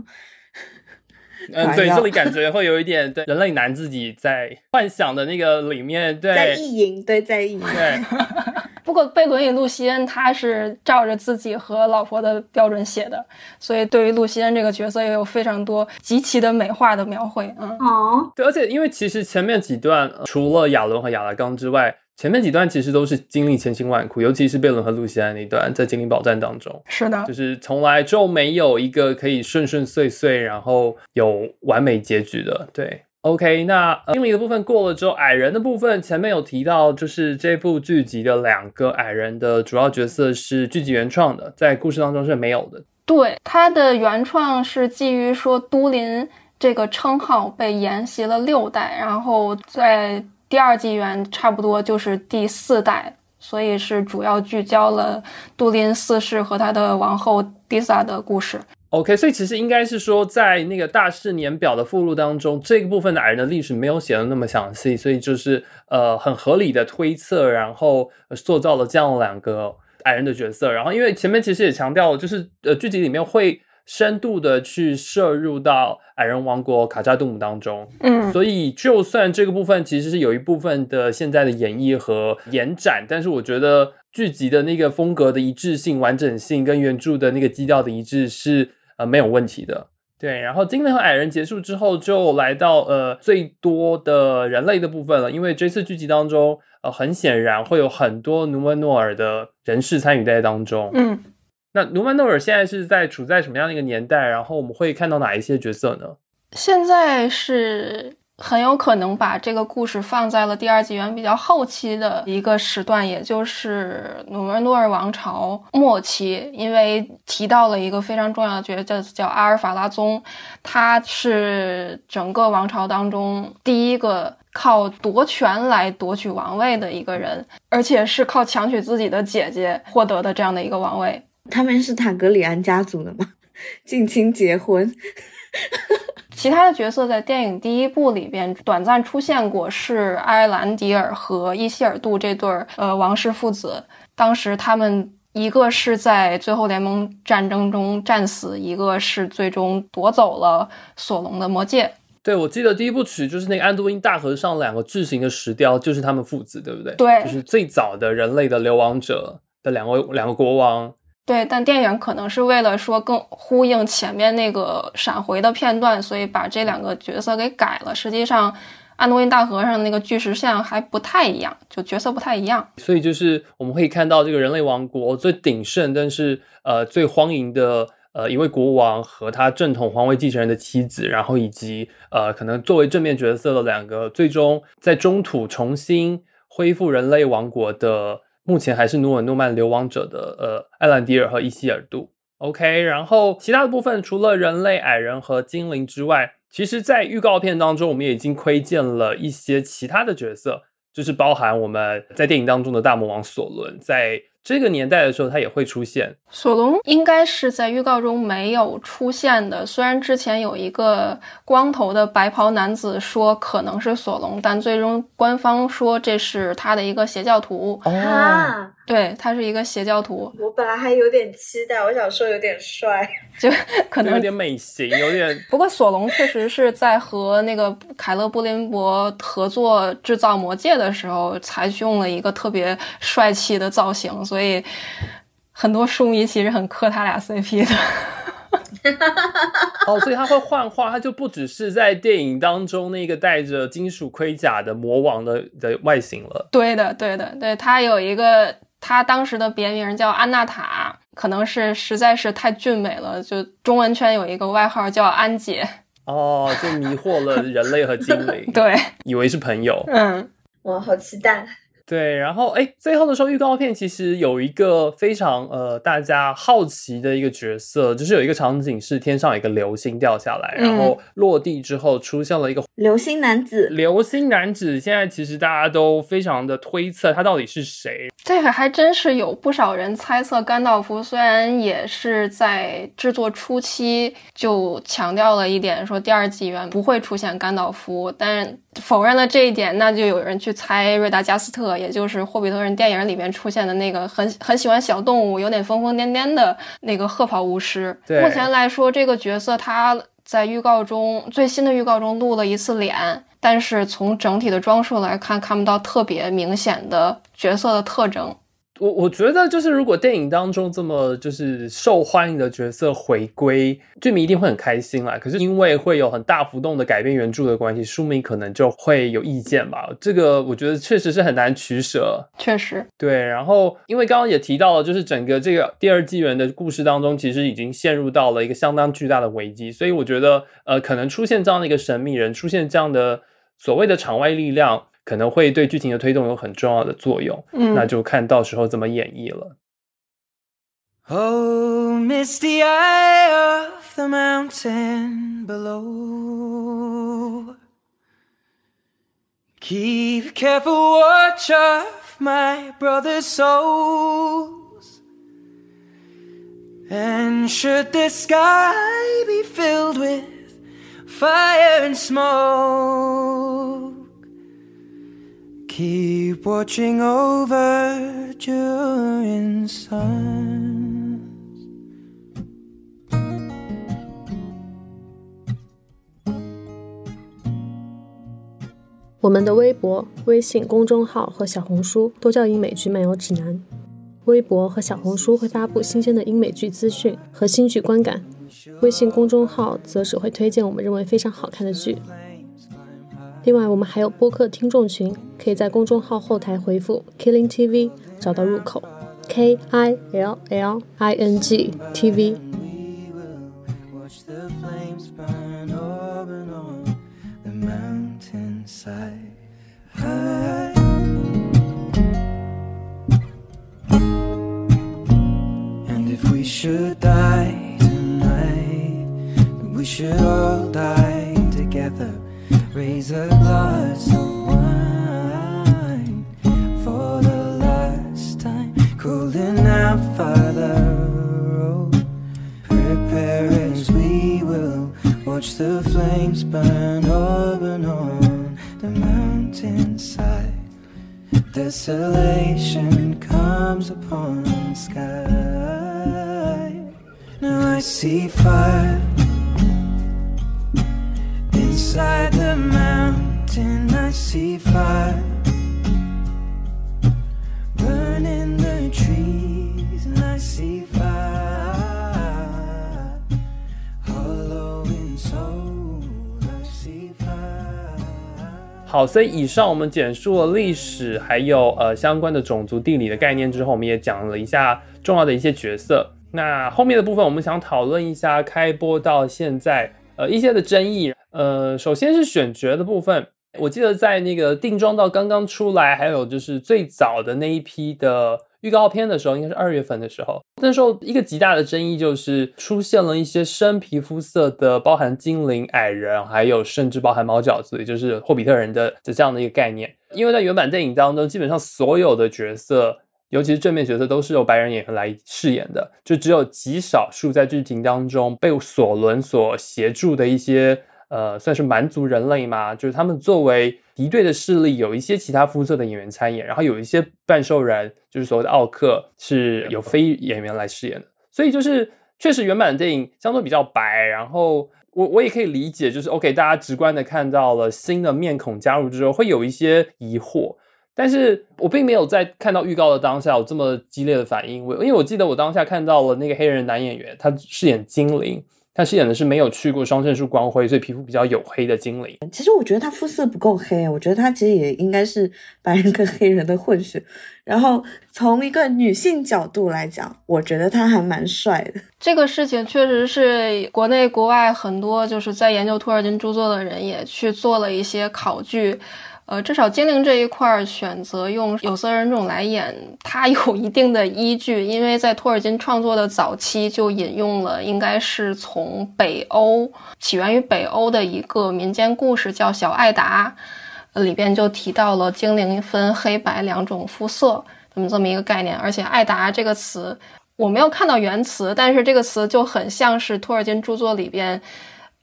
嗯，对，这里感觉会有一点对人类男自己在幻想的那个里面，对，在意淫，对，在意淫，对。不过贝伦与露西恩他是照着自己和老婆的标准写的，所以对于露西恩这个角色也有非常多极其的美化的描绘。嗯，哦，对，而且因为其实前面几段除了亚伦和亚拉冈之外，前面几段其实都是经历千辛万苦，尤其是贝伦和露西安那段在精灵宝藏当中，是的，就是从来就没有一个可以顺顺遂遂，然后有完美结局的，对。OK，那精灵的部分过了之后，矮人的部分前面有提到，就是这部剧集的两个矮人的主要角色是剧集原创的，在故事当中是没有的。对，它的原创是基于说都灵这个称号被沿袭了六代，然后在第二纪元差不多就是第四代，所以是主要聚焦了都灵四世和他的王后迪萨的故事。OK，所以其实应该是说，在那个大事年表的附录当中，这个部分的矮人的历史没有写的那么详细，所以就是呃很合理的推测，然后塑造了这样两个矮人的角色。然后因为前面其实也强调了，就是呃剧集里面会深度的去摄入到矮人王国卡扎杜姆当中，嗯，所以就算这个部分其实是有一部分的现在的演绎和延展，但是我觉得剧集的那个风格的一致性、完整性跟原著的那个基调的一致是。呃，没有问题的。对，然后精灵和矮人结束之后，就来到呃最多的人类的部分了。因为这次剧集当中，呃，很显然会有很多努曼诺尔的人士参与在当中。嗯，那努曼诺尔现在是在处在什么样的一个年代？然后我们会看到哪一些角色呢？现在是。很有可能把这个故事放在了第二纪元比较后期的一个时段，也就是努尔诺尔王朝末期，因为提到了一个非常重要的角色叫阿尔法拉宗，他是整个王朝当中第一个靠夺权来夺取王位的一个人，而且是靠强娶自己的姐姐获得的这样的一个王位。他们是坦格里安家族的吗？近亲结婚？其他的角色在电影第一部里边短暂出现过，是埃兰迪尔和伊希尔杜这对儿呃王室父子。当时他们一个是在最后联盟战争中战死，一个是最终夺走了索隆的魔戒。对，我记得第一部曲就是那个安都因大河上两个巨型的石雕，就是他们父子，对不对？对，就是最早的人类的流亡者的两位两个国王。对，但电影可能是为了说更呼应前面那个闪回的片段，所以把这两个角色给改了。实际上，安多因大河上那个巨石像还不太一样，就角色不太一样。所以就是我们可以看到这个人类王国最鼎盛，但是呃最荒淫的呃一位国王和他正统皇位继承人的妻子，然后以及呃可能作为正面角色的两个，最终在中土重新恢复人类王国的。目前还是努尔诺曼流亡者的呃艾兰迪尔和伊希尔杜，OK，然后其他的部分除了人类、矮人和精灵之外，其实，在预告片当中我们也已经窥见了一些其他的角色，就是包含我们在电影当中的大魔王索伦，在这个年代的时候，他也会出现。索隆应该是在预告中没有出现的，虽然之前有一个光头的白袍男子说可能是索隆，但最终官方说这是他的一个邪教徒。啊，对他是一个邪教徒，我本来还有点期待，我想说有点帅。就 可能有点美型，有点。不过索隆确实是在和那个凯勒布林伯合作制造魔戒的时候，采用了一个特别帅气的造型，所以很多书迷其实很磕他俩 CP 的。哦，所以他会幻化，他就不只是在电影当中那个戴着金属盔甲的魔王的的外形了。对的，对的，对他有一个，他当时的别名叫安娜塔，可能是实在是太俊美了，就中文圈有一个外号叫安姐。哦，就迷惑了人类和精灵，对，以为是朋友。嗯，我，好期待！对，然后哎，最后的时候预告片其实有一个非常呃大家好奇的一个角色，就是有一个场景是天上有一个流星掉下来，然后落地之后出现了一个流星男子。流星男子现在其实大家都非常的推测他到底是谁。这个还真是有不少人猜测甘道夫，虽然也是在制作初期就强调了一点，说第二纪元不会出现甘道夫，但否认了这一点，那就有人去猜瑞达加斯特，也就是《霍比特人》电影里面出现的那个很很喜欢小动物、有点疯疯癫癫的那个褐袍巫师。目前来说，这个角色他在预告中最新的预告中露了一次脸，但是从整体的装束来看，看不到特别明显的角色的特征。我我觉得就是如果电影当中这么就是受欢迎的角色回归，剧迷一定会很开心啦。可是因为会有很大幅度的改变原著的关系，书迷可能就会有意见吧。这个我觉得确实是很难取舍。确实，对。然后因为刚刚也提到了，就是整个这个第二纪元的故事当中，其实已经陷入到了一个相当巨大的危机，所以我觉得呃，可能出现这样的一个神秘人，出现这样的所谓的场外力量。可能会对剧情的推动有很重要的作用，嗯，那就看到时候怎么演绎了。Oh, misty eye of the mountain below, keep careful watch of my brother's souls. And should the sky be filled with fire and smoke, Keep watching over during suns. 我们的微博、微信公众号和小红书都叫英美剧漫游指南。微博和小红书会发布新鲜的英美剧资讯和新剧观感，微信公众号则只会推荐我们认为非常好看的剧。另外，我们还有播客听众群，可以在公众号后台回复 “Killing TV” 找到入口，K I L L I N G T V。We will watch the flames burn over and on the mountainside. High. And if we should die tonight, we should all die together. Raise a glass of wine for the last time, cooling out Father Road. Prepare as we will watch the flames burn up and on the mountainside. Desolation comes upon the sky. Now I see fire inside the mountain. I see fire burning the trees, and I see fire hollow in soul. I see fire. 好，所以以上我们简述了历史，还有呃相关的种族地理的概念之后，我们也讲了一下重要的一些角色。那后面的部分，我们想讨论一下开播到现在呃一些的争议。呃，首先是选角的部分，我记得在那个定妆到刚刚出来，还有就是最早的那一批的预告片的时候，应该是二月份的时候，那时候一个极大的争议就是出现了一些深皮肤色的，包含精灵、矮人，还有甚至包含猫脚子，也就是霍比特人的的这样的一个概念。因为在原版电影当中，基本上所有的角色，尤其是正面角色，都是由白人演员来饰演的，就只有极少数在剧情当中被索伦所协助的一些。呃，算是蛮族人类嘛，就是他们作为敌对的势力，有一些其他肤色的演员参演，然后有一些半兽人，就是所谓的奥克，是有非演员来饰演的。所以就是确实原版的电影相对比较白，然后我我也可以理解，就是 OK，大家直观的看到了新的面孔加入之后，会有一些疑惑，但是我并没有在看到预告的当下有这么激烈的反应，我因为我记得我当下看到了那个黑人男演员，他饰演精灵。他饰演的是没有去过双圣树光辉，所以皮肤比较黝黑的精灵。其实我觉得他肤色不够黑，我觉得他其实也应该是白人跟黑人的混血。然后从一个女性角度来讲，我觉得他还蛮帅的。这个事情确实是国内国外很多就是在研究托尔金著作的人也去做了一些考据。呃，至少精灵这一块选择用有色人种来演，它有一定的依据，因为在托尔金创作的早期就引用了，应该是从北欧起源于北欧的一个民间故事，叫《小艾达》，里边就提到了精灵分黑白两种肤色，这么这么一个概念。而且“艾达”这个词我没有看到原词，但是这个词就很像是托尔金著作里边，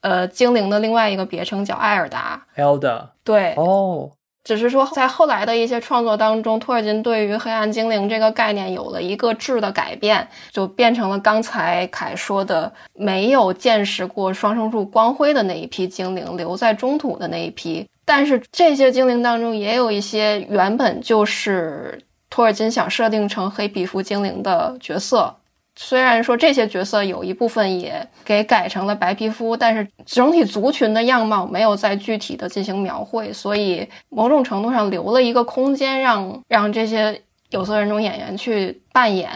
呃，精灵的另外一个别称叫艾尔达。Elda。对。哦。只是说，在后来的一些创作当中，托尔金对于黑暗精灵这个概念有了一个质的改变，就变成了刚才凯说的没有见识过双生树光辉的那一批精灵，留在中土的那一批。但是这些精灵当中，也有一些原本就是托尔金想设定成黑皮肤精灵的角色。虽然说这些角色有一部分也给改成了白皮肤，但是整体族群的样貌没有再具体的进行描绘，所以某种程度上留了一个空间让让这些有色人种演员去扮演。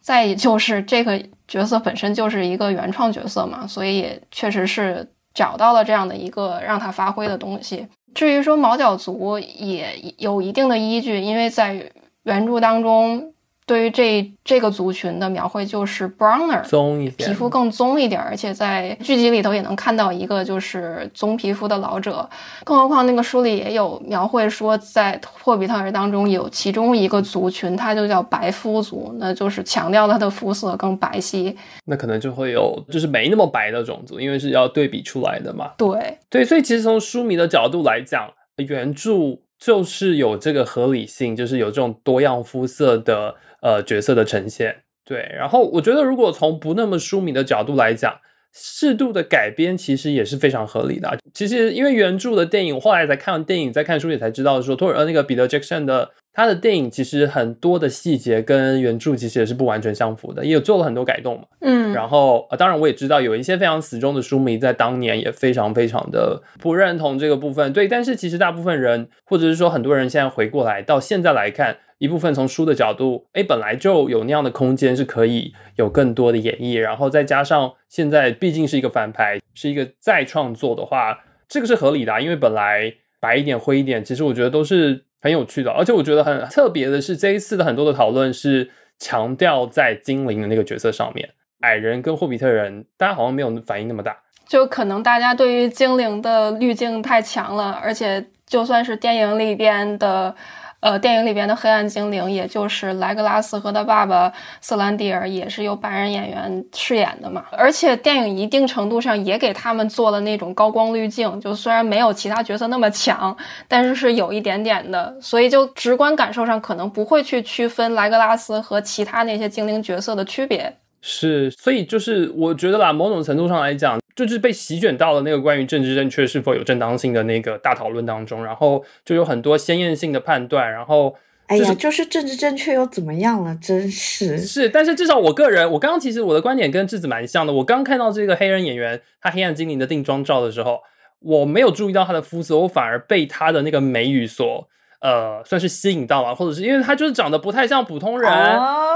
再就是这个角色本身就是一个原创角色嘛，所以确实是找到了这样的一个让他发挥的东西。至于说毛角族也有一定的依据，因为在原著当中。对于这这个族群的描绘就是 browner，棕一皮肤更棕一点，而且在剧集里头也能看到一个就是棕皮肤的老者。更何况那个书里也有描绘说，在霍比特人当中有其中一个族群，它就叫白肤族，那就是强调它的肤色更白皙。那可能就会有就是没那么白的种族，因为是要对比出来的嘛。对对，所以其实从书迷的角度来讲，原著就是有这个合理性，就是有这种多样肤色的。呃，角色的呈现，对，然后我觉得，如果从不那么书迷的角度来讲，适度的改编其实也是非常合理的。其实，因为原著的电影，我后来才看完电影，在看书也才知道，说托尔呃那个彼得杰克逊的他的电影，其实很多的细节跟原著其实也是不完全相符的，也有做了很多改动嘛。嗯，然后呃，当然我也知道有一些非常死忠的书迷在当年也非常非常的不认同这个部分，对，但是其实大部分人，或者是说很多人现在回过来到现在来看。一部分从书的角度，哎，本来就有那样的空间是可以有更多的演绎，然后再加上现在毕竟是一个反派，是一个再创作的话，这个是合理的，因为本来白一点、灰一点，其实我觉得都是很有趣的，而且我觉得很特别的是，这一次的很多的讨论是强调在精灵的那个角色上面，矮人跟霍比特人，大家好像没有反应那么大，就可能大家对于精灵的滤镜太强了，而且就算是电影里边的。呃，电影里边的黑暗精灵，也就是莱格拉斯和他爸爸瑟兰蒂尔，也是由白人演员饰演的嘛。而且电影一定程度上也给他们做了那种高光滤镜，就虽然没有其他角色那么强，但是是有一点点的，所以就直观感受上可能不会去区分莱格拉斯和其他那些精灵角色的区别。是，所以就是我觉得啦，某种程度上来讲。就是被席卷到了那个关于政治正确是否有正当性的那个大讨论当中，然后就有很多鲜艳性的判断，然后哎呀，就是政治正确又怎么样了？真是是，但是至少我个人，我刚刚其实我的观点跟智子蛮像的。我刚看到这个黑人演员他黑暗精灵的定妆照的时候，我没有注意到他的肤色，我反而被他的那个眉宇所呃算是吸引到了，或者是因为他就是长得不太像普通人，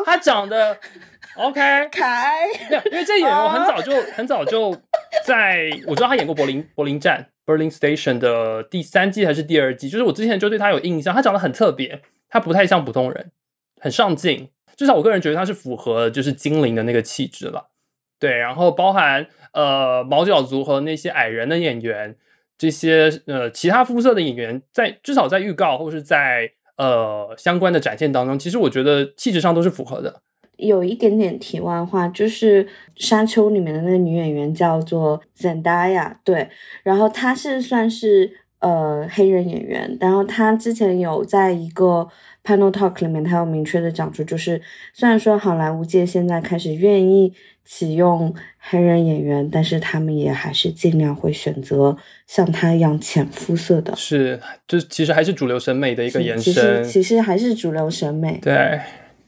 他长得。OK，凯，因为这演员我很早就很早就在我知道他演过柏林柏林站 Berlin Station 的第三季还是第二季，就是我之前就对他有印象，他长得很特别，他不太像普通人，很上镜，至少我个人觉得他是符合就是精灵的那个气质了。对，然后包含呃毛脚族和那些矮人的演员，这些呃其他肤色的演员，在至少在预告或是在呃相关的展现当中，其实我觉得气质上都是符合的。有一点点题外话，就是《沙丘》里面的那个女演员叫做 Zendaya，对，然后她是算是呃黑人演员，然后她之前有在一个 panel talk 里面，她有明确的讲出，就是虽然说好莱坞界现在开始愿意启用黑人演员，但是他们也还是尽量会选择像她一样浅肤色的，是，就其实还是主流审美的一个延其伸。实。其实还是主流审美，对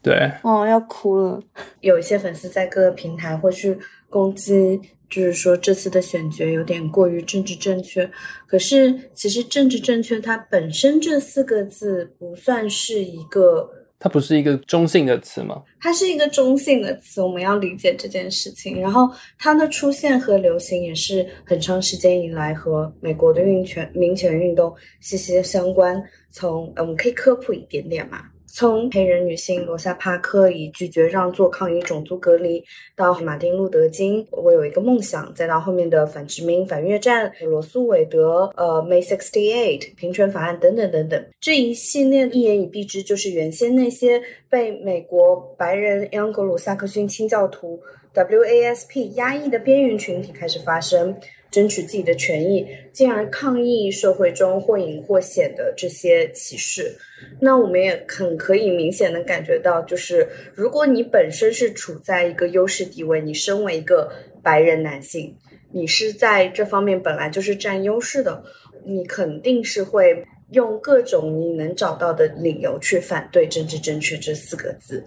对，哦，要哭了。有一些粉丝在各个平台会去攻击，就是说这次的选角有点过于政治正确。可是其实政治正确它本身这四个字不算是一个，它不是一个中性的词吗？它是一个中性的词，我们要理解这件事情。然后它的出现和流行也是很长时间以来和美国的运权民权运动息息相关。从呃，我们可以科普一点点嘛。从黑人女性罗莎·帕克以拒绝让座抗议种族隔离，到马丁·路德·金，我有一个梦想，再到后面的反殖民、反越战、罗素·韦德、呃 May Sixty Eight 平权法案等等等等，这一系列一言以蔽之，就是原先那些被美国白人盎格鲁撒克逊清教徒 WASP 压抑的边缘群体开始发声。争取自己的权益，进而抗议社会中或隐或显的这些歧视。那我们也很可以明显的感觉到，就是如果你本身是处在一个优势地位，你身为一个白人男性，你是在这方面本来就是占优势的，你肯定是会用各种你能找到的理由去反对“政治正确”这四个字。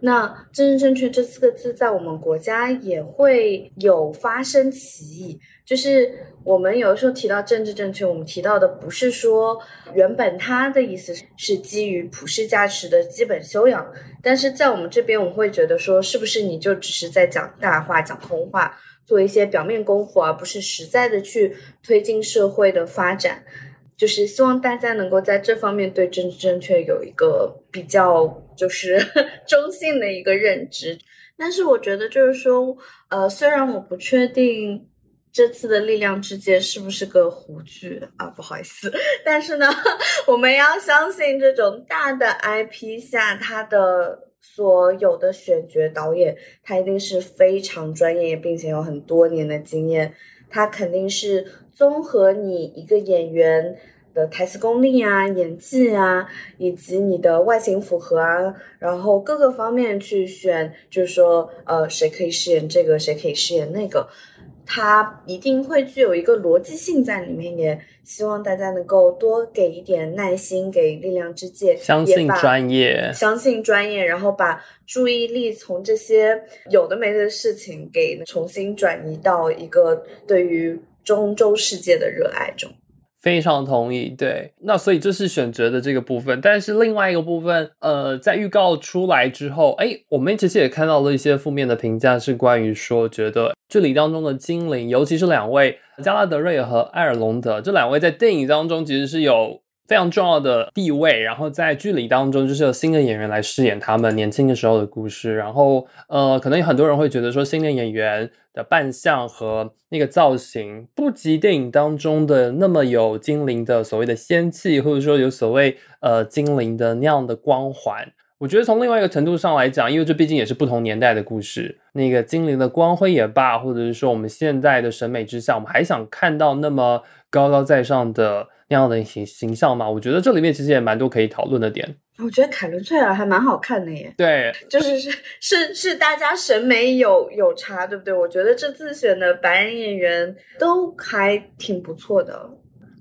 那“政治正确”这四个字在我们国家也会有发生歧义。就是我们有的时候提到政治正确，我们提到的不是说原本它的意思是基于普世价值的基本修养，但是在我们这边，我们会觉得说，是不是你就只是在讲大话、讲空话，做一些表面功夫，而不是实在的去推进社会的发展？就是希望大家能够在这方面对政治正确有一个比较就是 中性的一个认知。但是我觉得就是说，呃，虽然我不确定。这次的力量之间是不是个胡剧啊？不好意思，但是呢，我们要相信这种大的 IP 下，他的所有的选角导演，他一定是非常专业，并且有很多年的经验。他肯定是综合你一个演员的台词功力啊、演技啊，以及你的外形符合啊，然后各个方面去选，就是说，呃，谁可以饰演这个，谁可以饰演那个。它一定会具有一个逻辑性在里面，也希望大家能够多给一点耐心，给力量之戒，相信专业，相信专业，然后把注意力从这些有的没的事情给重新转移到一个对于中洲世界的热爱中。非常同意，对，那所以这是选择的这个部分，但是另外一个部分，呃，在预告出来之后，哎，我们其实也看到了一些负面的评价，是关于说觉得剧里当中的精灵，尤其是两位加拉德瑞尔和埃尔隆德这两位在电影当中其实是有非常重要的地位，然后在剧里当中就是有新的演员来饰演他们年轻的时候的故事，然后呃，可能有很多人会觉得说新的演员。的扮相和那个造型不及电影当中的那么有精灵的所谓的仙气，或者说有所谓呃精灵的那样的光环。我觉得从另外一个程度上来讲，因为这毕竟也是不同年代的故事，那个精灵的光辉也罢，或者是说我们现在的审美之下，我们还想看到那么高高在上的那样的形形象嘛？我觉得这里面其实也蛮多可以讨论的点。我觉得凯伦·翠尔还蛮好看的耶，对，就是是是是大家审美有有差，对不对？我觉得这次选的白人演员都还挺不错的，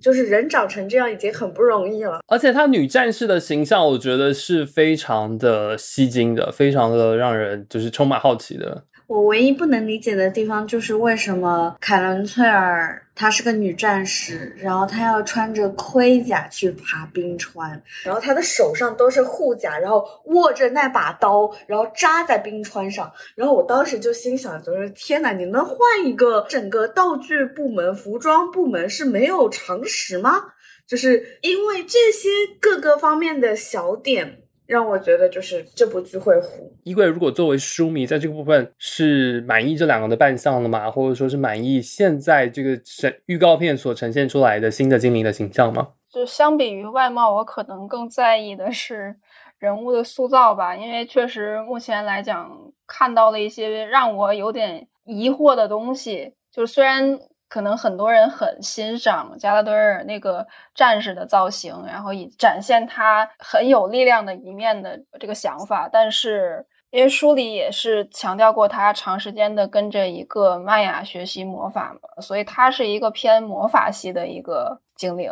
就是人长成这样已经很不容易了。而且她女战士的形象，我觉得是非常的吸睛的，非常的让人就是充满好奇的。我唯一不能理解的地方就是为什么凯伦·翠尔她是个女战士，然后她要穿着盔甲去爬冰川，然后她的手上都是护甲，然后握着那把刀，然后扎在冰川上。然后我当时就心想，就是天哪，你们换一个整个道具部门、服装部门是没有常识吗？就是因为这些各个方面的小点。让我觉得就是这部剧会糊。衣柜如果作为书迷，在这个部分是满意这两个的扮相了吗？或者说是满意现在这个神预告片所呈现出来的新的精灵的形象吗？就相比于外貌，我可能更在意的是人物的塑造吧，因为确实目前来讲看到了一些让我有点疑惑的东西。就虽然可能很多人很欣赏加拉德尔那个战士的造型，然后以展现他很有力量的一面的这个想法，但是因为书里也是强调过他长时间的跟着一个玛雅学习魔法嘛，所以他是一个偏魔法系的一个精灵。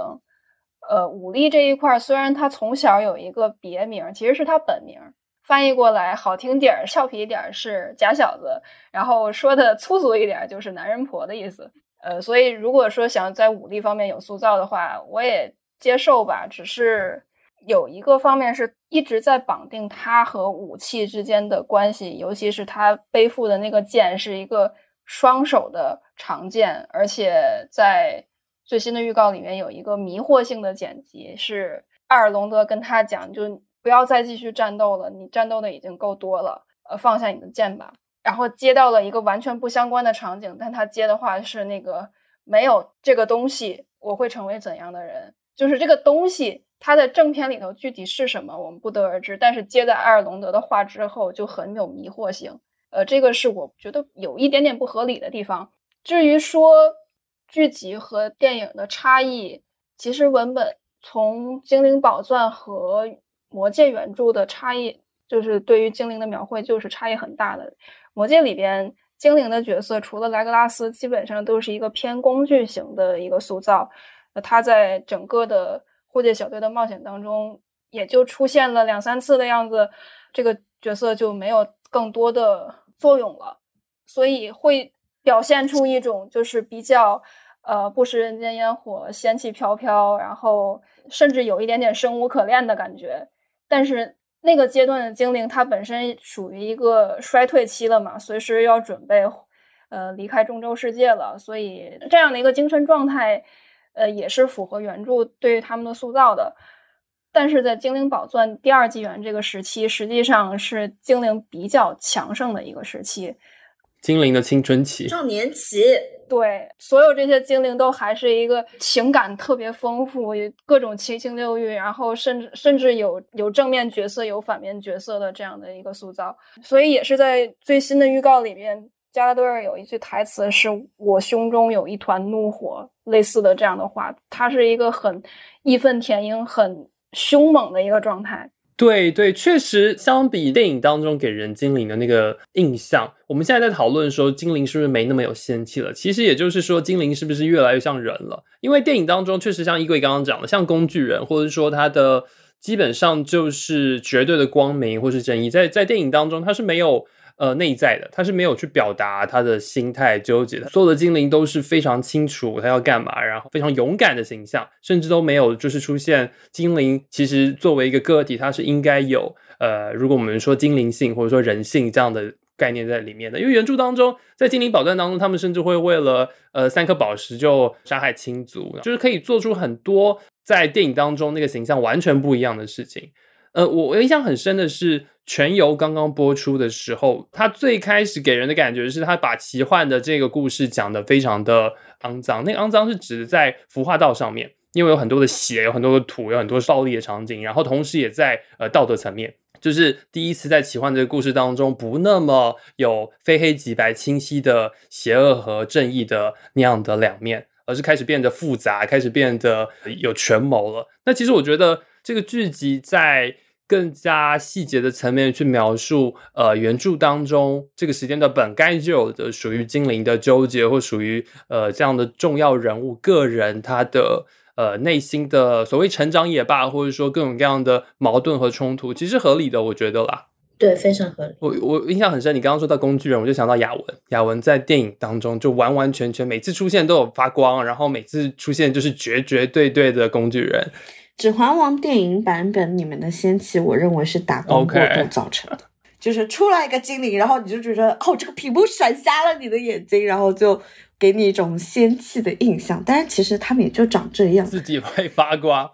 呃，武力这一块，虽然他从小有一个别名，其实是他本名，翻译过来好听点儿、俏皮点儿是假小子，然后说的粗俗一点就是男人婆的意思。呃，所以如果说想在武力方面有塑造的话，我也接受吧。只是有一个方面是一直在绑定他和武器之间的关系，尤其是他背负的那个剑是一个双手的长剑，而且在。最新的预告里面有一个迷惑性的剪辑，是艾尔隆德跟他讲，就不要再继续战斗了，你战斗的已经够多了，呃，放下你的剑吧。然后接到了一个完全不相关的场景，但他接的话是那个没有这个东西，我会成为怎样的人？就是这个东西，它的正片里头具体是什么，我们不得而知。但是接在艾尔隆德的话之后，就很有迷惑性。呃，这个是我觉得有一点点不合理的地方。至于说。剧集和电影的差异，其实文本从《精灵宝钻》和《魔戒》原著的差异，就是对于精灵的描绘就是差异很大的。《魔戒》里边精灵的角色，除了莱格拉斯，基本上都是一个偏工具型的一个塑造。那他在整个的护戒小队的冒险当中，也就出现了两三次的样子，这个角色就没有更多的作用了，所以会。表现出一种就是比较，呃，不食人间烟火，仙气飘飘，然后甚至有一点点生无可恋的感觉。但是那个阶段的精灵，它本身属于一个衰退期了嘛，随时要准备，呃，离开中州世界了。所以这样的一个精神状态，呃，也是符合原著对于他们的塑造的。但是在《精灵宝钻》第二纪元这个时期，实际上是精灵比较强盛的一个时期。精灵的青春期、少年期，对，所有这些精灵都还是一个情感特别丰富，各种七情六欲，然后甚至甚至有有正面角色、有反面角色的这样的一个塑造。所以也是在最新的预告里面，加拉多尔有一句台词是“我胸中有一团怒火”，类似的这样的话，他是一个很义愤填膺、很凶猛的一个状态。对对，确实，相比电影当中给人精灵的那个印象，我们现在在讨论说精灵是不是没那么有仙气了？其实也就是说，精灵是不是越来越像人了？因为电影当中确实像衣柜刚刚讲的，像工具人，或者说他的基本上就是绝对的光明或是正义，在在电影当中他是没有。呃，内在的，他是没有去表达他的心态纠结的。所有的精灵都是非常清楚他要干嘛，然后非常勇敢的形象，甚至都没有就是出现精灵。其实作为一个个体，它是应该有呃，如果我们说精灵性或者说人性这样的概念在里面的。因为原著当中，在精灵宝钻当中，他们甚至会为了呃三颗宝石就杀害亲族，就是可以做出很多在电影当中那个形象完全不一样的事情。呃，我我印象很深的是。全游刚刚播出的时候，它最开始给人的感觉是，它把奇幻的这个故事讲得非常的肮脏。那肮脏是指在服化道上面，因为有很多的血，有很多的土，有很多暴力的场景。然后同时也在呃道德层面，就是第一次在奇幻这个故事当中，不那么有非黑即白、清晰的邪恶和正义的那样的两面，而是开始变得复杂，开始变得有权谋了。那其实我觉得这个剧集在。更加细节的层面去描述，呃，原著当中这个时间的本该就有的属于精灵的纠结，或属于呃这样的重要人物个人他的呃内心的所谓成长也罢，或者说各种各样的矛盾和冲突，其实合理的，我觉得啦。对，非常合理。我我印象很深，你刚刚说到工具人，我就想到雅文。雅文在电影当中就完完全全每次出现都有发光，然后每次出现就是绝绝对对的工具人。《指环王》电影版本里面的仙气，我认为是打光过度造成的，就是出来一个精灵，然后你就觉得哦，这个屏幕闪瞎了你的眼睛，然后就给你一种仙气的印象。但是其实他们也就长这样，自己会发光。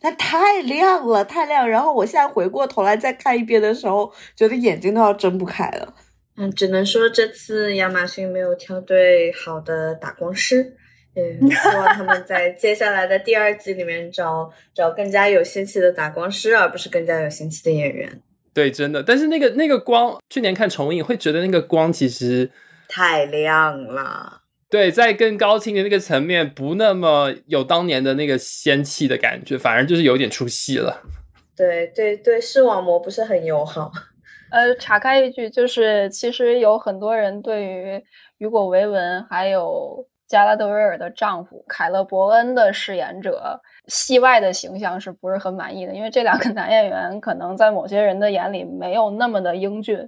那太亮了，太亮。然后我现在回过头来再看一遍的时候，觉得眼睛都要睁不开了。嗯，只能说这次亚马逊没有挑对好的打光师。嗯，希望他们在接下来的第二季里面找找更加有仙气的打光师，而不是更加有仙气的演员。对，真的。但是那个那个光，去年看重影会觉得那个光其实太亮了。对，在更高清的那个层面，不那么有当年的那个仙气的感觉，反而就是有点出戏了。对对对，视网膜不是很友好。呃，岔开一句，就是其实有很多人对于雨果·维文还有。加拉德威尔的丈夫凯勒·伯恩的饰演者，戏外的形象是不是很满意的？因为这两个男演员可能在某些人的眼里没有那么的英俊，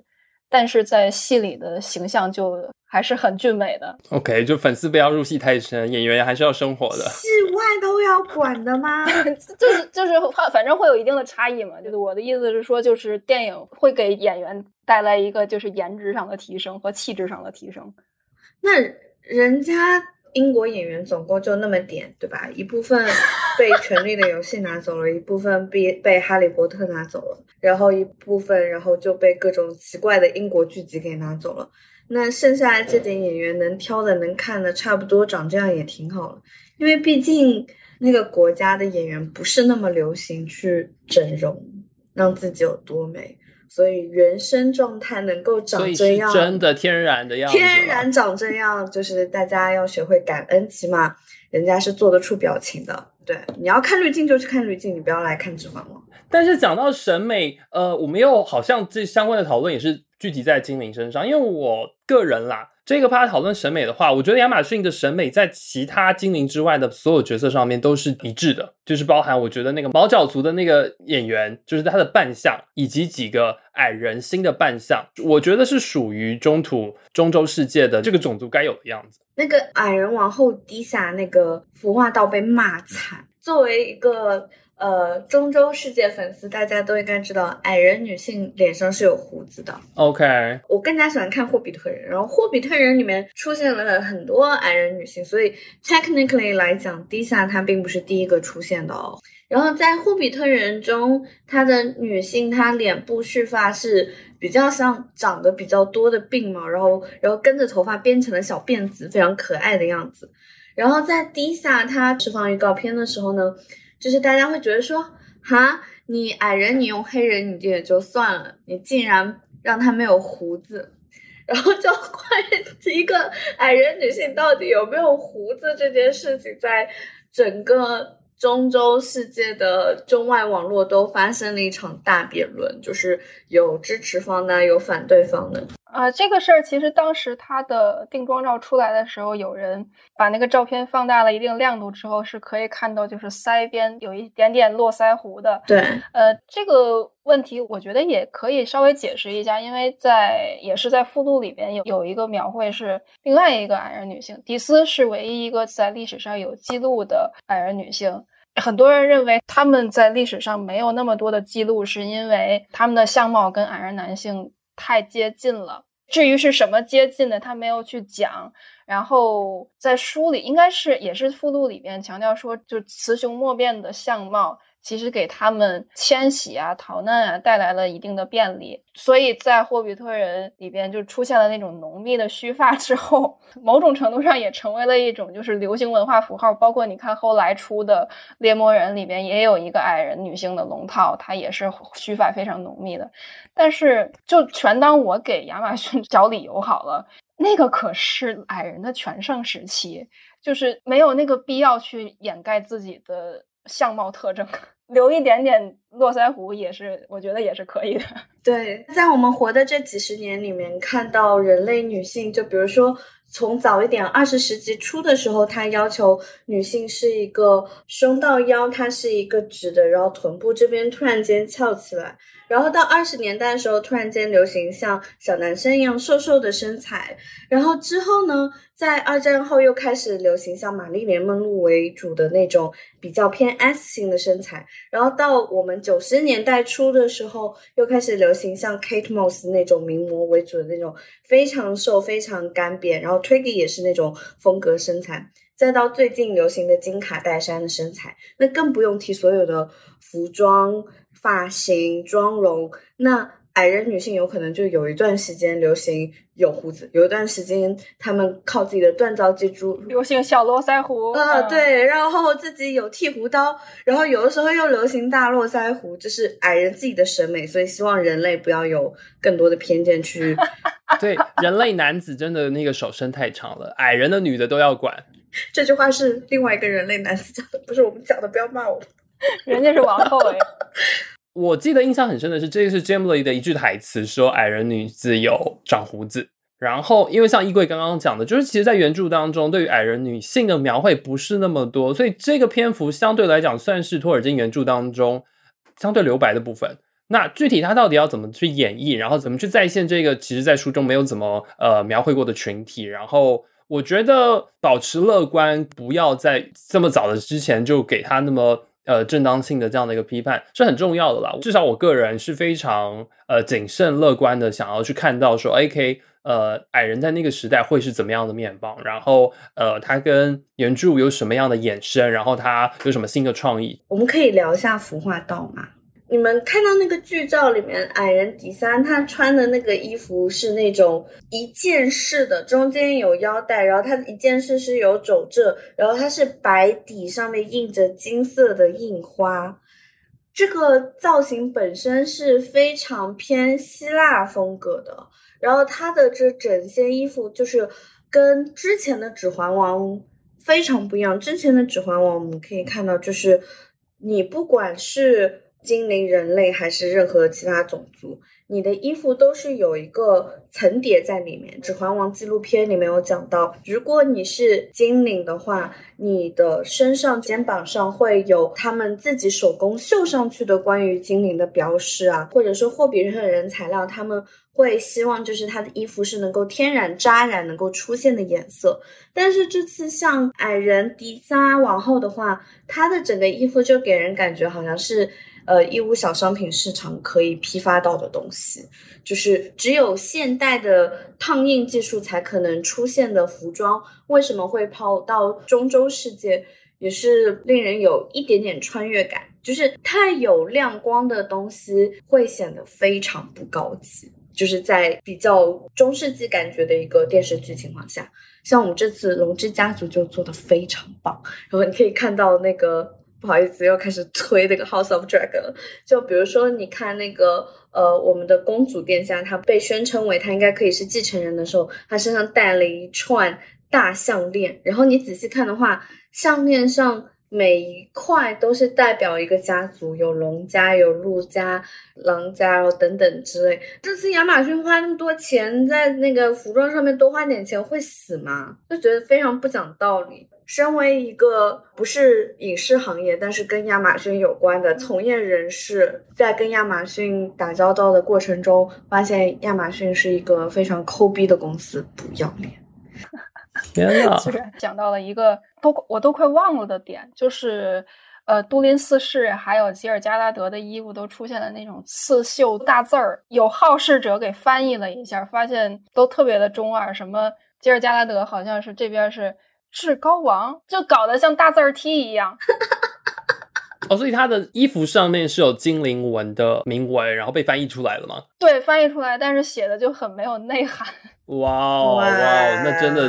但是在戏里的形象就还是很俊美的。OK，就粉丝不要入戏太深，演员还是要生活的。戏外都要管的吗？就是就是，反正会有一定的差异嘛。就是我的意思是说，就是电影会给演员带来一个就是颜值上的提升和气质上的提升。那。人家英国演员总共就那么点，对吧？一部分被 《权力的游戏》拿走了，一部分被被《哈利波特》拿走了，然后一部分，然后就被各种奇怪的英国剧集给拿走了。那剩下的这点演员能挑的、能看的，差不多长这样也挺好了。因为毕竟那个国家的演员不是那么流行去整容，让自己有多美。所以原生状态能够长这样，真的天然的样子，天然长这样，就是大家要学会感恩，起码人家是做得出表情的。对，你要看滤镜就去看滤镜，你不要来看指环王。但是讲到审美，呃，我们又好像这相关的讨论也是聚集在精灵身上，因为我个人啦。这个趴讨论审美的话，我觉得亚马逊的审美在其他精灵之外的所有角色上面都是一致的，就是包含我觉得那个毛角族的那个演员，就是他的扮相，以及几个矮人新的扮相，我觉得是属于中土中州世界的这个种族该有的样子。那个矮人往后低下，那个服化道被骂惨，作为一个。呃，中州世界粉丝大家都应该知道，矮人女性脸上是有胡子的。OK，我更加喜欢看霍比特人，然后霍比特人里面出现了很多矮人女性，所以 technically 来讲，低下她并不是第一个出现的哦。然后在霍比特人中，她的女性她脸部蓄发是比较像长得比较多的鬓毛，然后然后跟着头发编成了小辫子，非常可爱的样子。然后在低下她释放预告片的时候呢。就是大家会觉得说，哈，你矮人，你用黑人，你也就算了，你竟然让他没有胡子，然后就关于一个矮人女性到底有没有胡子这件事情，在整个中州世界的中外网络都发生了一场大辩论，就是有支持方的，有反对方的。啊，这个事儿其实当时他的定妆照出来的时候，有人把那个照片放大了一定亮度之后，是可以看到就是腮边有一点点络腮胡的。对，呃，这个问题我觉得也可以稍微解释一下，因为在也是在附录里边有有一个描绘是另外一个矮人女性，迪斯是唯一一个在历史上有记录的矮人女性。很多人认为他们在历史上没有那么多的记录，是因为他们的相貌跟矮人男性。太接近了，至于是什么接近的，他没有去讲。然后在书里，应该是也是附录里面强调说，就雌雄莫辨的相貌。其实给他们迁徙啊、逃难啊带来了一定的便利，所以在霍比特人里边就出现了那种浓密的须发之后，某种程度上也成为了一种就是流行文化符号。包括你看后来出的猎魔人里边也有一个矮人女性的龙套，她也是须发非常浓密的。但是就全当我给亚马逊 找理由好了，那个可是矮人的全盛时期，就是没有那个必要去掩盖自己的。相貌特征，留一点点络腮胡也是，我觉得也是可以的。对，在我们活的这几十年里面，看到人类女性，就比如说从早一点二十世纪初的时候，他要求女性是一个胸到腰，它是一个直的，然后臀部这边突然间翘起来。然后到二十年代的时候，突然间流行像小男生一样瘦瘦的身材。然后之后呢，在二战后又开始流行像玛丽莲梦露为主的那种比较偏 S 型的身材。然后到我们九十年代初的时候，又开始流行像 Kate Moss 那种名模为主的那种非常瘦、非常干瘪。然后 Twiggy 也是那种风格身材。再到最近流行的金卡戴珊的身材，那更不用提所有的服装、发型、妆容。那矮人女性有可能就有一段时间流行有胡子，有一段时间她们靠自己的锻造技术流行小络腮胡，呃，嗯，对，然后自己有剃胡刀，然后有的时候又流行大络腮胡，这是矮人自己的审美，所以希望人类不要有更多的偏见去。对，人类男子真的那个手伸太长了，矮人的女的都要管。这句话是另外一个人类男子讲的，不是我们讲的，不要骂我。人家是王后哎，我记得印象很深的是，这个是 Jamily 的一句台词，说矮人女子有长胡子。然后，因为像衣柜刚刚讲的，就是其实，在原著当中，对于矮人女性的描绘不是那么多，所以这个篇幅相对来讲算是托尔金原著当中相对留白的部分。那具体他到底要怎么去演绎，然后怎么去再现这个，其实在书中没有怎么呃描绘过的群体。然后，我觉得保持乐观，不要在这么早的之前就给他那么。呃，正当性的这样的一个批判是很重要的啦。至少我个人是非常呃谨慎乐观的，想要去看到说，A K，呃，矮人在那个时代会是怎么样的面貌，然后呃，他跟原著有什么样的衍生，然后他有什么新的创意。我们可以聊一下服化道吗？你们看到那个剧照里面，矮人迪三他穿的那个衣服是那种一件式的，中间有腰带，然后它一件式是有褶皱，然后它是白底上面印着金色的印花。这个造型本身是非常偏希腊风格的，然后它的这整件衣服就是跟之前的《指环王》非常不一样。之前的《指环王》我们可以看到，就是你不管是精灵、人类还是任何其他种族，你的衣服都是有一个层叠在里面。《指环王》纪录片里面有讲到，如果你是精灵的话，你的身上、肩膀上会有他们自己手工绣上去的关于精灵的标识啊，或者说霍比特人材料，他们会希望就是他的衣服是能够天然扎染、能够出现的颜色。但是这次像矮人迪迦王后的话，她的整个衣服就给人感觉好像是。呃，义乌小商品市场可以批发到的东西，就是只有现代的烫印技术才可能出现的服装，为什么会跑到中洲世界，也是令人有一点点穿越感。就是太有亮光的东西会显得非常不高级，就是在比较中世纪感觉的一个电视剧情况下，像我们这次《龙之家族》就做的非常棒，然后你可以看到那个。不好意思，又开始推那个 House of Dragon 了。就比如说，你看那个呃，我们的公主殿下，她被宣称为她应该可以是继承人的时候，她身上戴了一串大项链。然后你仔细看的话，项链上每一块都是代表一个家族，有龙家、有陆家、狼家，然后等等之类。这次亚马逊花那么多钱在那个服装上面多花点钱会死吗？就觉得非常不讲道理。身为一个不是影视行业，但是跟亚马逊有关的从业人士，在跟亚马逊打交道的过程中，发现亚马逊是一个非常抠逼的公司，不要脸。天呐，就是讲到了一个都我都快忘了的点，就是呃，都林四世还有吉尔加拉德的衣服都出现了那种刺绣大字儿，有好事者给翻译了一下，发现都特别的中二，什么吉尔加拉德好像是这边是。至高王就搞得像大字儿 T 一样，哦，所以他的衣服上面是有精灵文的铭文，然后被翻译出来了吗？对，翻译出来，但是写的就很没有内涵。哇哦哇哦，那真的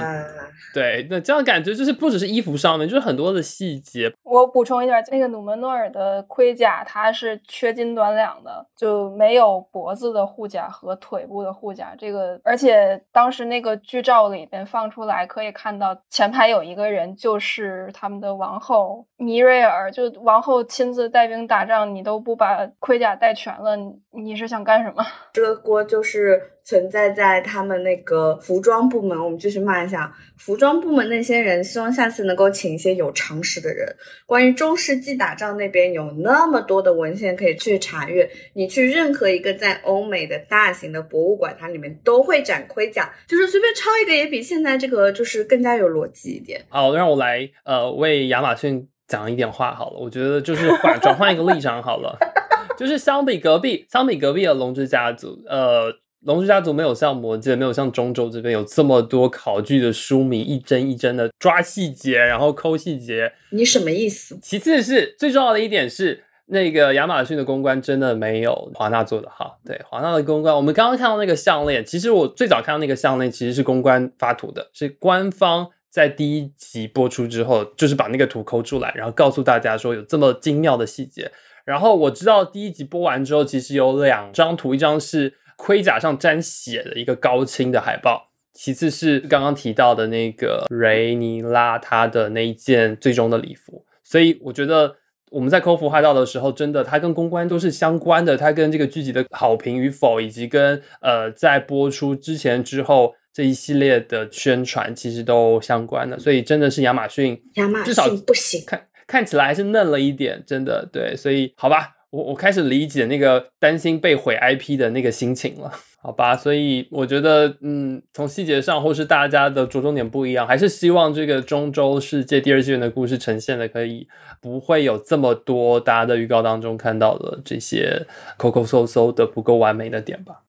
对，那这样感觉就是不只是衣服上面，就是很多的细节。我补充一下，那个努门诺尔的盔甲它是缺斤短两的，就没有脖子的护甲和腿部的护甲。这个，而且当时那个剧照里边放出来，可以看到前排有一个人，就是他们的王后米瑞尔。就王后亲自带兵打仗，你都不把盔甲带全了，你是想干什么？这个锅就是存在在他们那个服装部门。我们继续骂一下服装部门那些人，希望下次能够请一些有常识的人。关于中世纪打仗那边有那么多的文献可以去查阅，你去任何一个在欧美的大型的博物馆，它里面都会展盔甲，就是随便抄一个也比现在这个就是更加有逻辑一点。好，让我来呃为亚马逊讲一点话好了。我觉得就是换转换一个立场好了，就是相比隔壁，相比隔壁的龙之家族，呃。龙之家族没有像魔界，没有像中州这边有这么多考据的书迷，一帧一帧的抓细节，然后抠细节。你什么意思？其次是最重要的一点是，那个亚马逊的公关真的没有华纳做的好。对，华纳的公关，我们刚刚看到那个项链，其实我最早看到那个项链其实是公关发图的，是官方在第一集播出之后，就是把那个图抠出来，然后告诉大家说有这么精妙的细节。然后我知道第一集播完之后，其实有两张图，一张是盔甲上沾血的一个高清的海报，其次是刚刚提到的那个雷尼拉他的那一件最终的礼服。所以我觉得我们在抠服化道的时候，真的它跟公关都是相关的，它跟这个剧集的好评与否，以及跟呃在播出之前之后这一系列的宣传，其实都相关的。所以真的是亚马逊，亚马至少逊不行。看看起来还是嫩了一点，真的对，所以好吧，我我开始理解那个担心被毁 IP 的那个心情了，好吧，所以我觉得，嗯，从细节上或是大家的着重点不一样，还是希望这个中州世界第二纪元的故事呈现的可以不会有这么多大家的预告当中看到的这些抠抠搜搜的不够完美的点吧。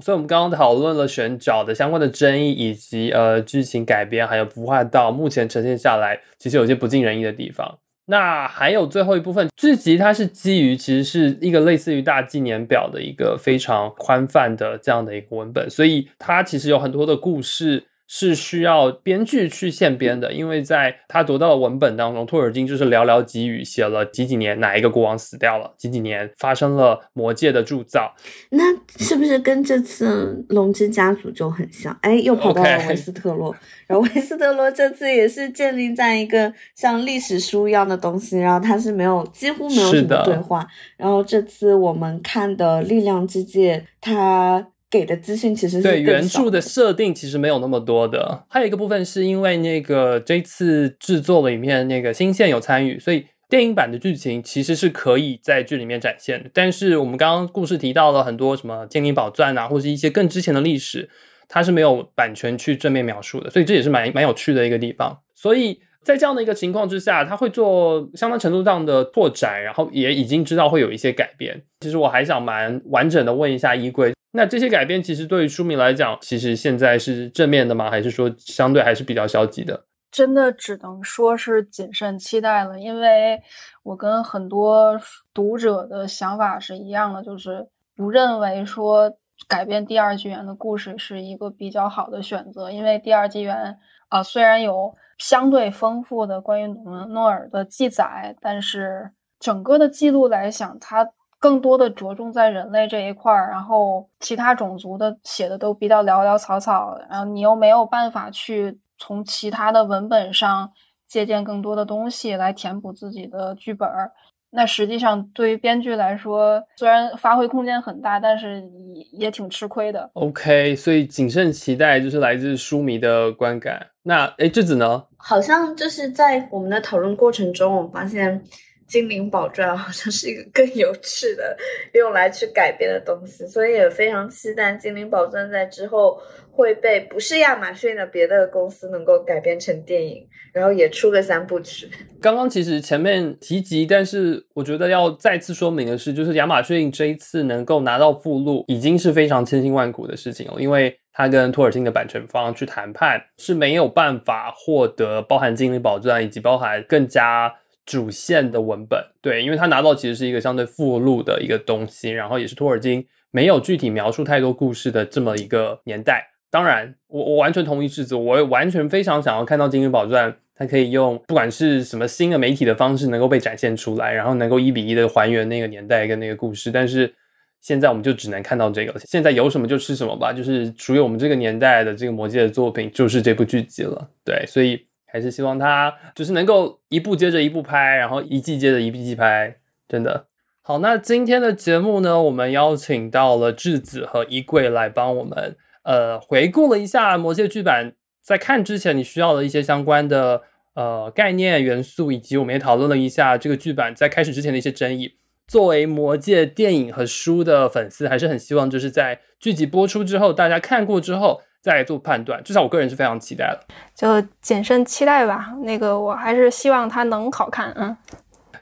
所以，我们刚刚讨论了选角的相关的争议，以及呃剧情改编，还有孵化到目前呈现下来，其实有些不尽人意的地方。那还有最后一部分剧集，它是基于其实是一个类似于大纪年表的一个非常宽泛的这样的一个文本，所以它其实有很多的故事是需要编剧去现编的，因为在他读到的文本当中，托尔金就是寥寥几语写了几几年哪一个国王死掉了，几几年发生了魔界的铸造，那是不是跟这次龙之家族就很像？哎，又跑到了维斯特洛然后维斯特洛这次也是建立在一个像历史书一样的东西，然后它是没有几乎没有什么对话。然后这次我们看的《力量之界》，它给的资讯其实是对原著的设定其实没有那么多的，还有一个部分是因为那个这次制作里面那个新线有参与，所以电影版的剧情其实是可以在剧里面展现的。但是我们刚刚故事提到了很多什么精灵宝钻啊，或是一些更之前的历史，它是没有版权去正面描述的，所以这也是蛮蛮有趣的一个地方。所以在这样的一个情况之下，他会做相当程度上的拓展，然后也已经知道会有一些改变。其实我还想蛮完整的问一下衣柜，那这些改变其实对于书迷来讲，其实现在是正面的吗？还是说相对还是比较消极的？真的只能说是谨慎期待了，因为我跟很多读者的想法是一样的，就是不认为说改编第二纪元的故事是一个比较好的选择，因为第二纪元啊、虽然有相对丰富的关于诺诺尔的记载，但是整个的记录来讲，它更多的着重在人类这一块儿，然后其他种族的写的都比较潦潦草草，然后你又没有办法去从其他的文本上借鉴更多的东西来填补自己的剧本儿。那实际上对于编剧来说，虽然发挥空间很大，但是也也挺吃亏的。OK，所以谨慎期待就是来自书迷的观感。那诶，智子呢？好像就是在我们的讨论过程中，我发现精灵宝钻 好像是一个更有趣的用来去改编的东西，所以也非常期待精灵宝钻在之后会被不是亚马逊的别的公司能够改编成电影，然后也出个三部曲。刚刚其实前面提及，但是我觉得要再次说明的是，就是亚马逊这一次能够拿到附录，已经是非常千辛万苦的事情了，因为他跟托尔金的版权方去谈判是没有办法获得包含精灵宝钻以及包含更加主线的文本，对，因为他拿到其实是一个相对附录的一个东西，然后也是托尔金没有具体描述太多故事的这么一个年代。当然，我我完全同意世子，我也完全非常想要看到精灵宝钻，它可以用不管是什么新的媒体的方式能够被展现出来，然后能够一比一的还原那个年代跟那个故事。但是现在我们就只能看到这个，现在有什么就吃什么吧，就是属于我们这个年代的这个魔界的作品，就是这部剧集了。对，所以还是希望他就是能够一部接着一部拍，然后一季接着一季拍，真的。好，那今天的节目呢，我们邀请到了智子和衣柜来帮我们呃回顾了一下魔戒剧版，在看之前你需要的一些相关的呃概念元素，以及我们也讨论了一下这个剧版在开始之前的一些争议。作为魔戒电影和书的粉丝，还是很希望就是在剧集播出之后，大家看过之后再来做判断。至少我个人是非常期待的。就谨慎期待吧。那个，我还是希望它能好看。嗯，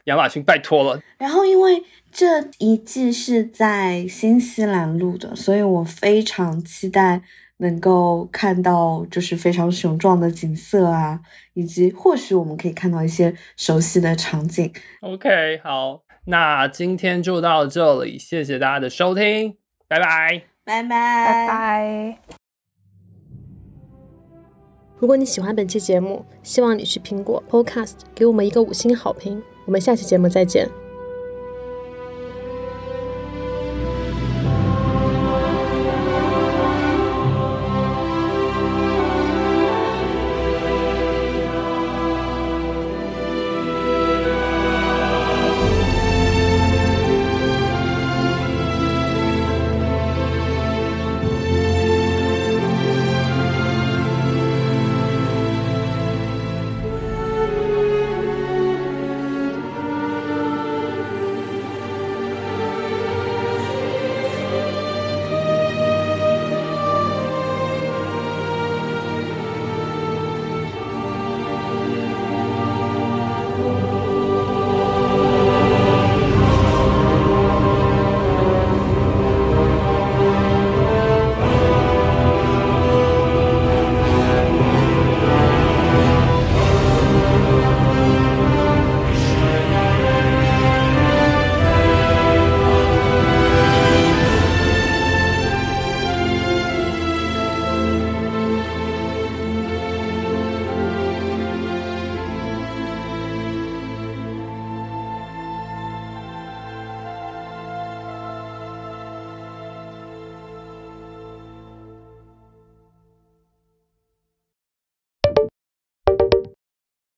亚马逊，拜托了。然后因为这一季是在新西兰录的，所以我非常期待能够看到就是非常雄壮的景色啊，以及或许我们可以看到一些熟悉的场景。OK，好，那今天就到这里，谢谢大家的收听，拜拜。拜拜拜拜。如果你喜欢本期节目，希望你去苹果 Podcast 给我们一个五星好评。我们下期节目再见。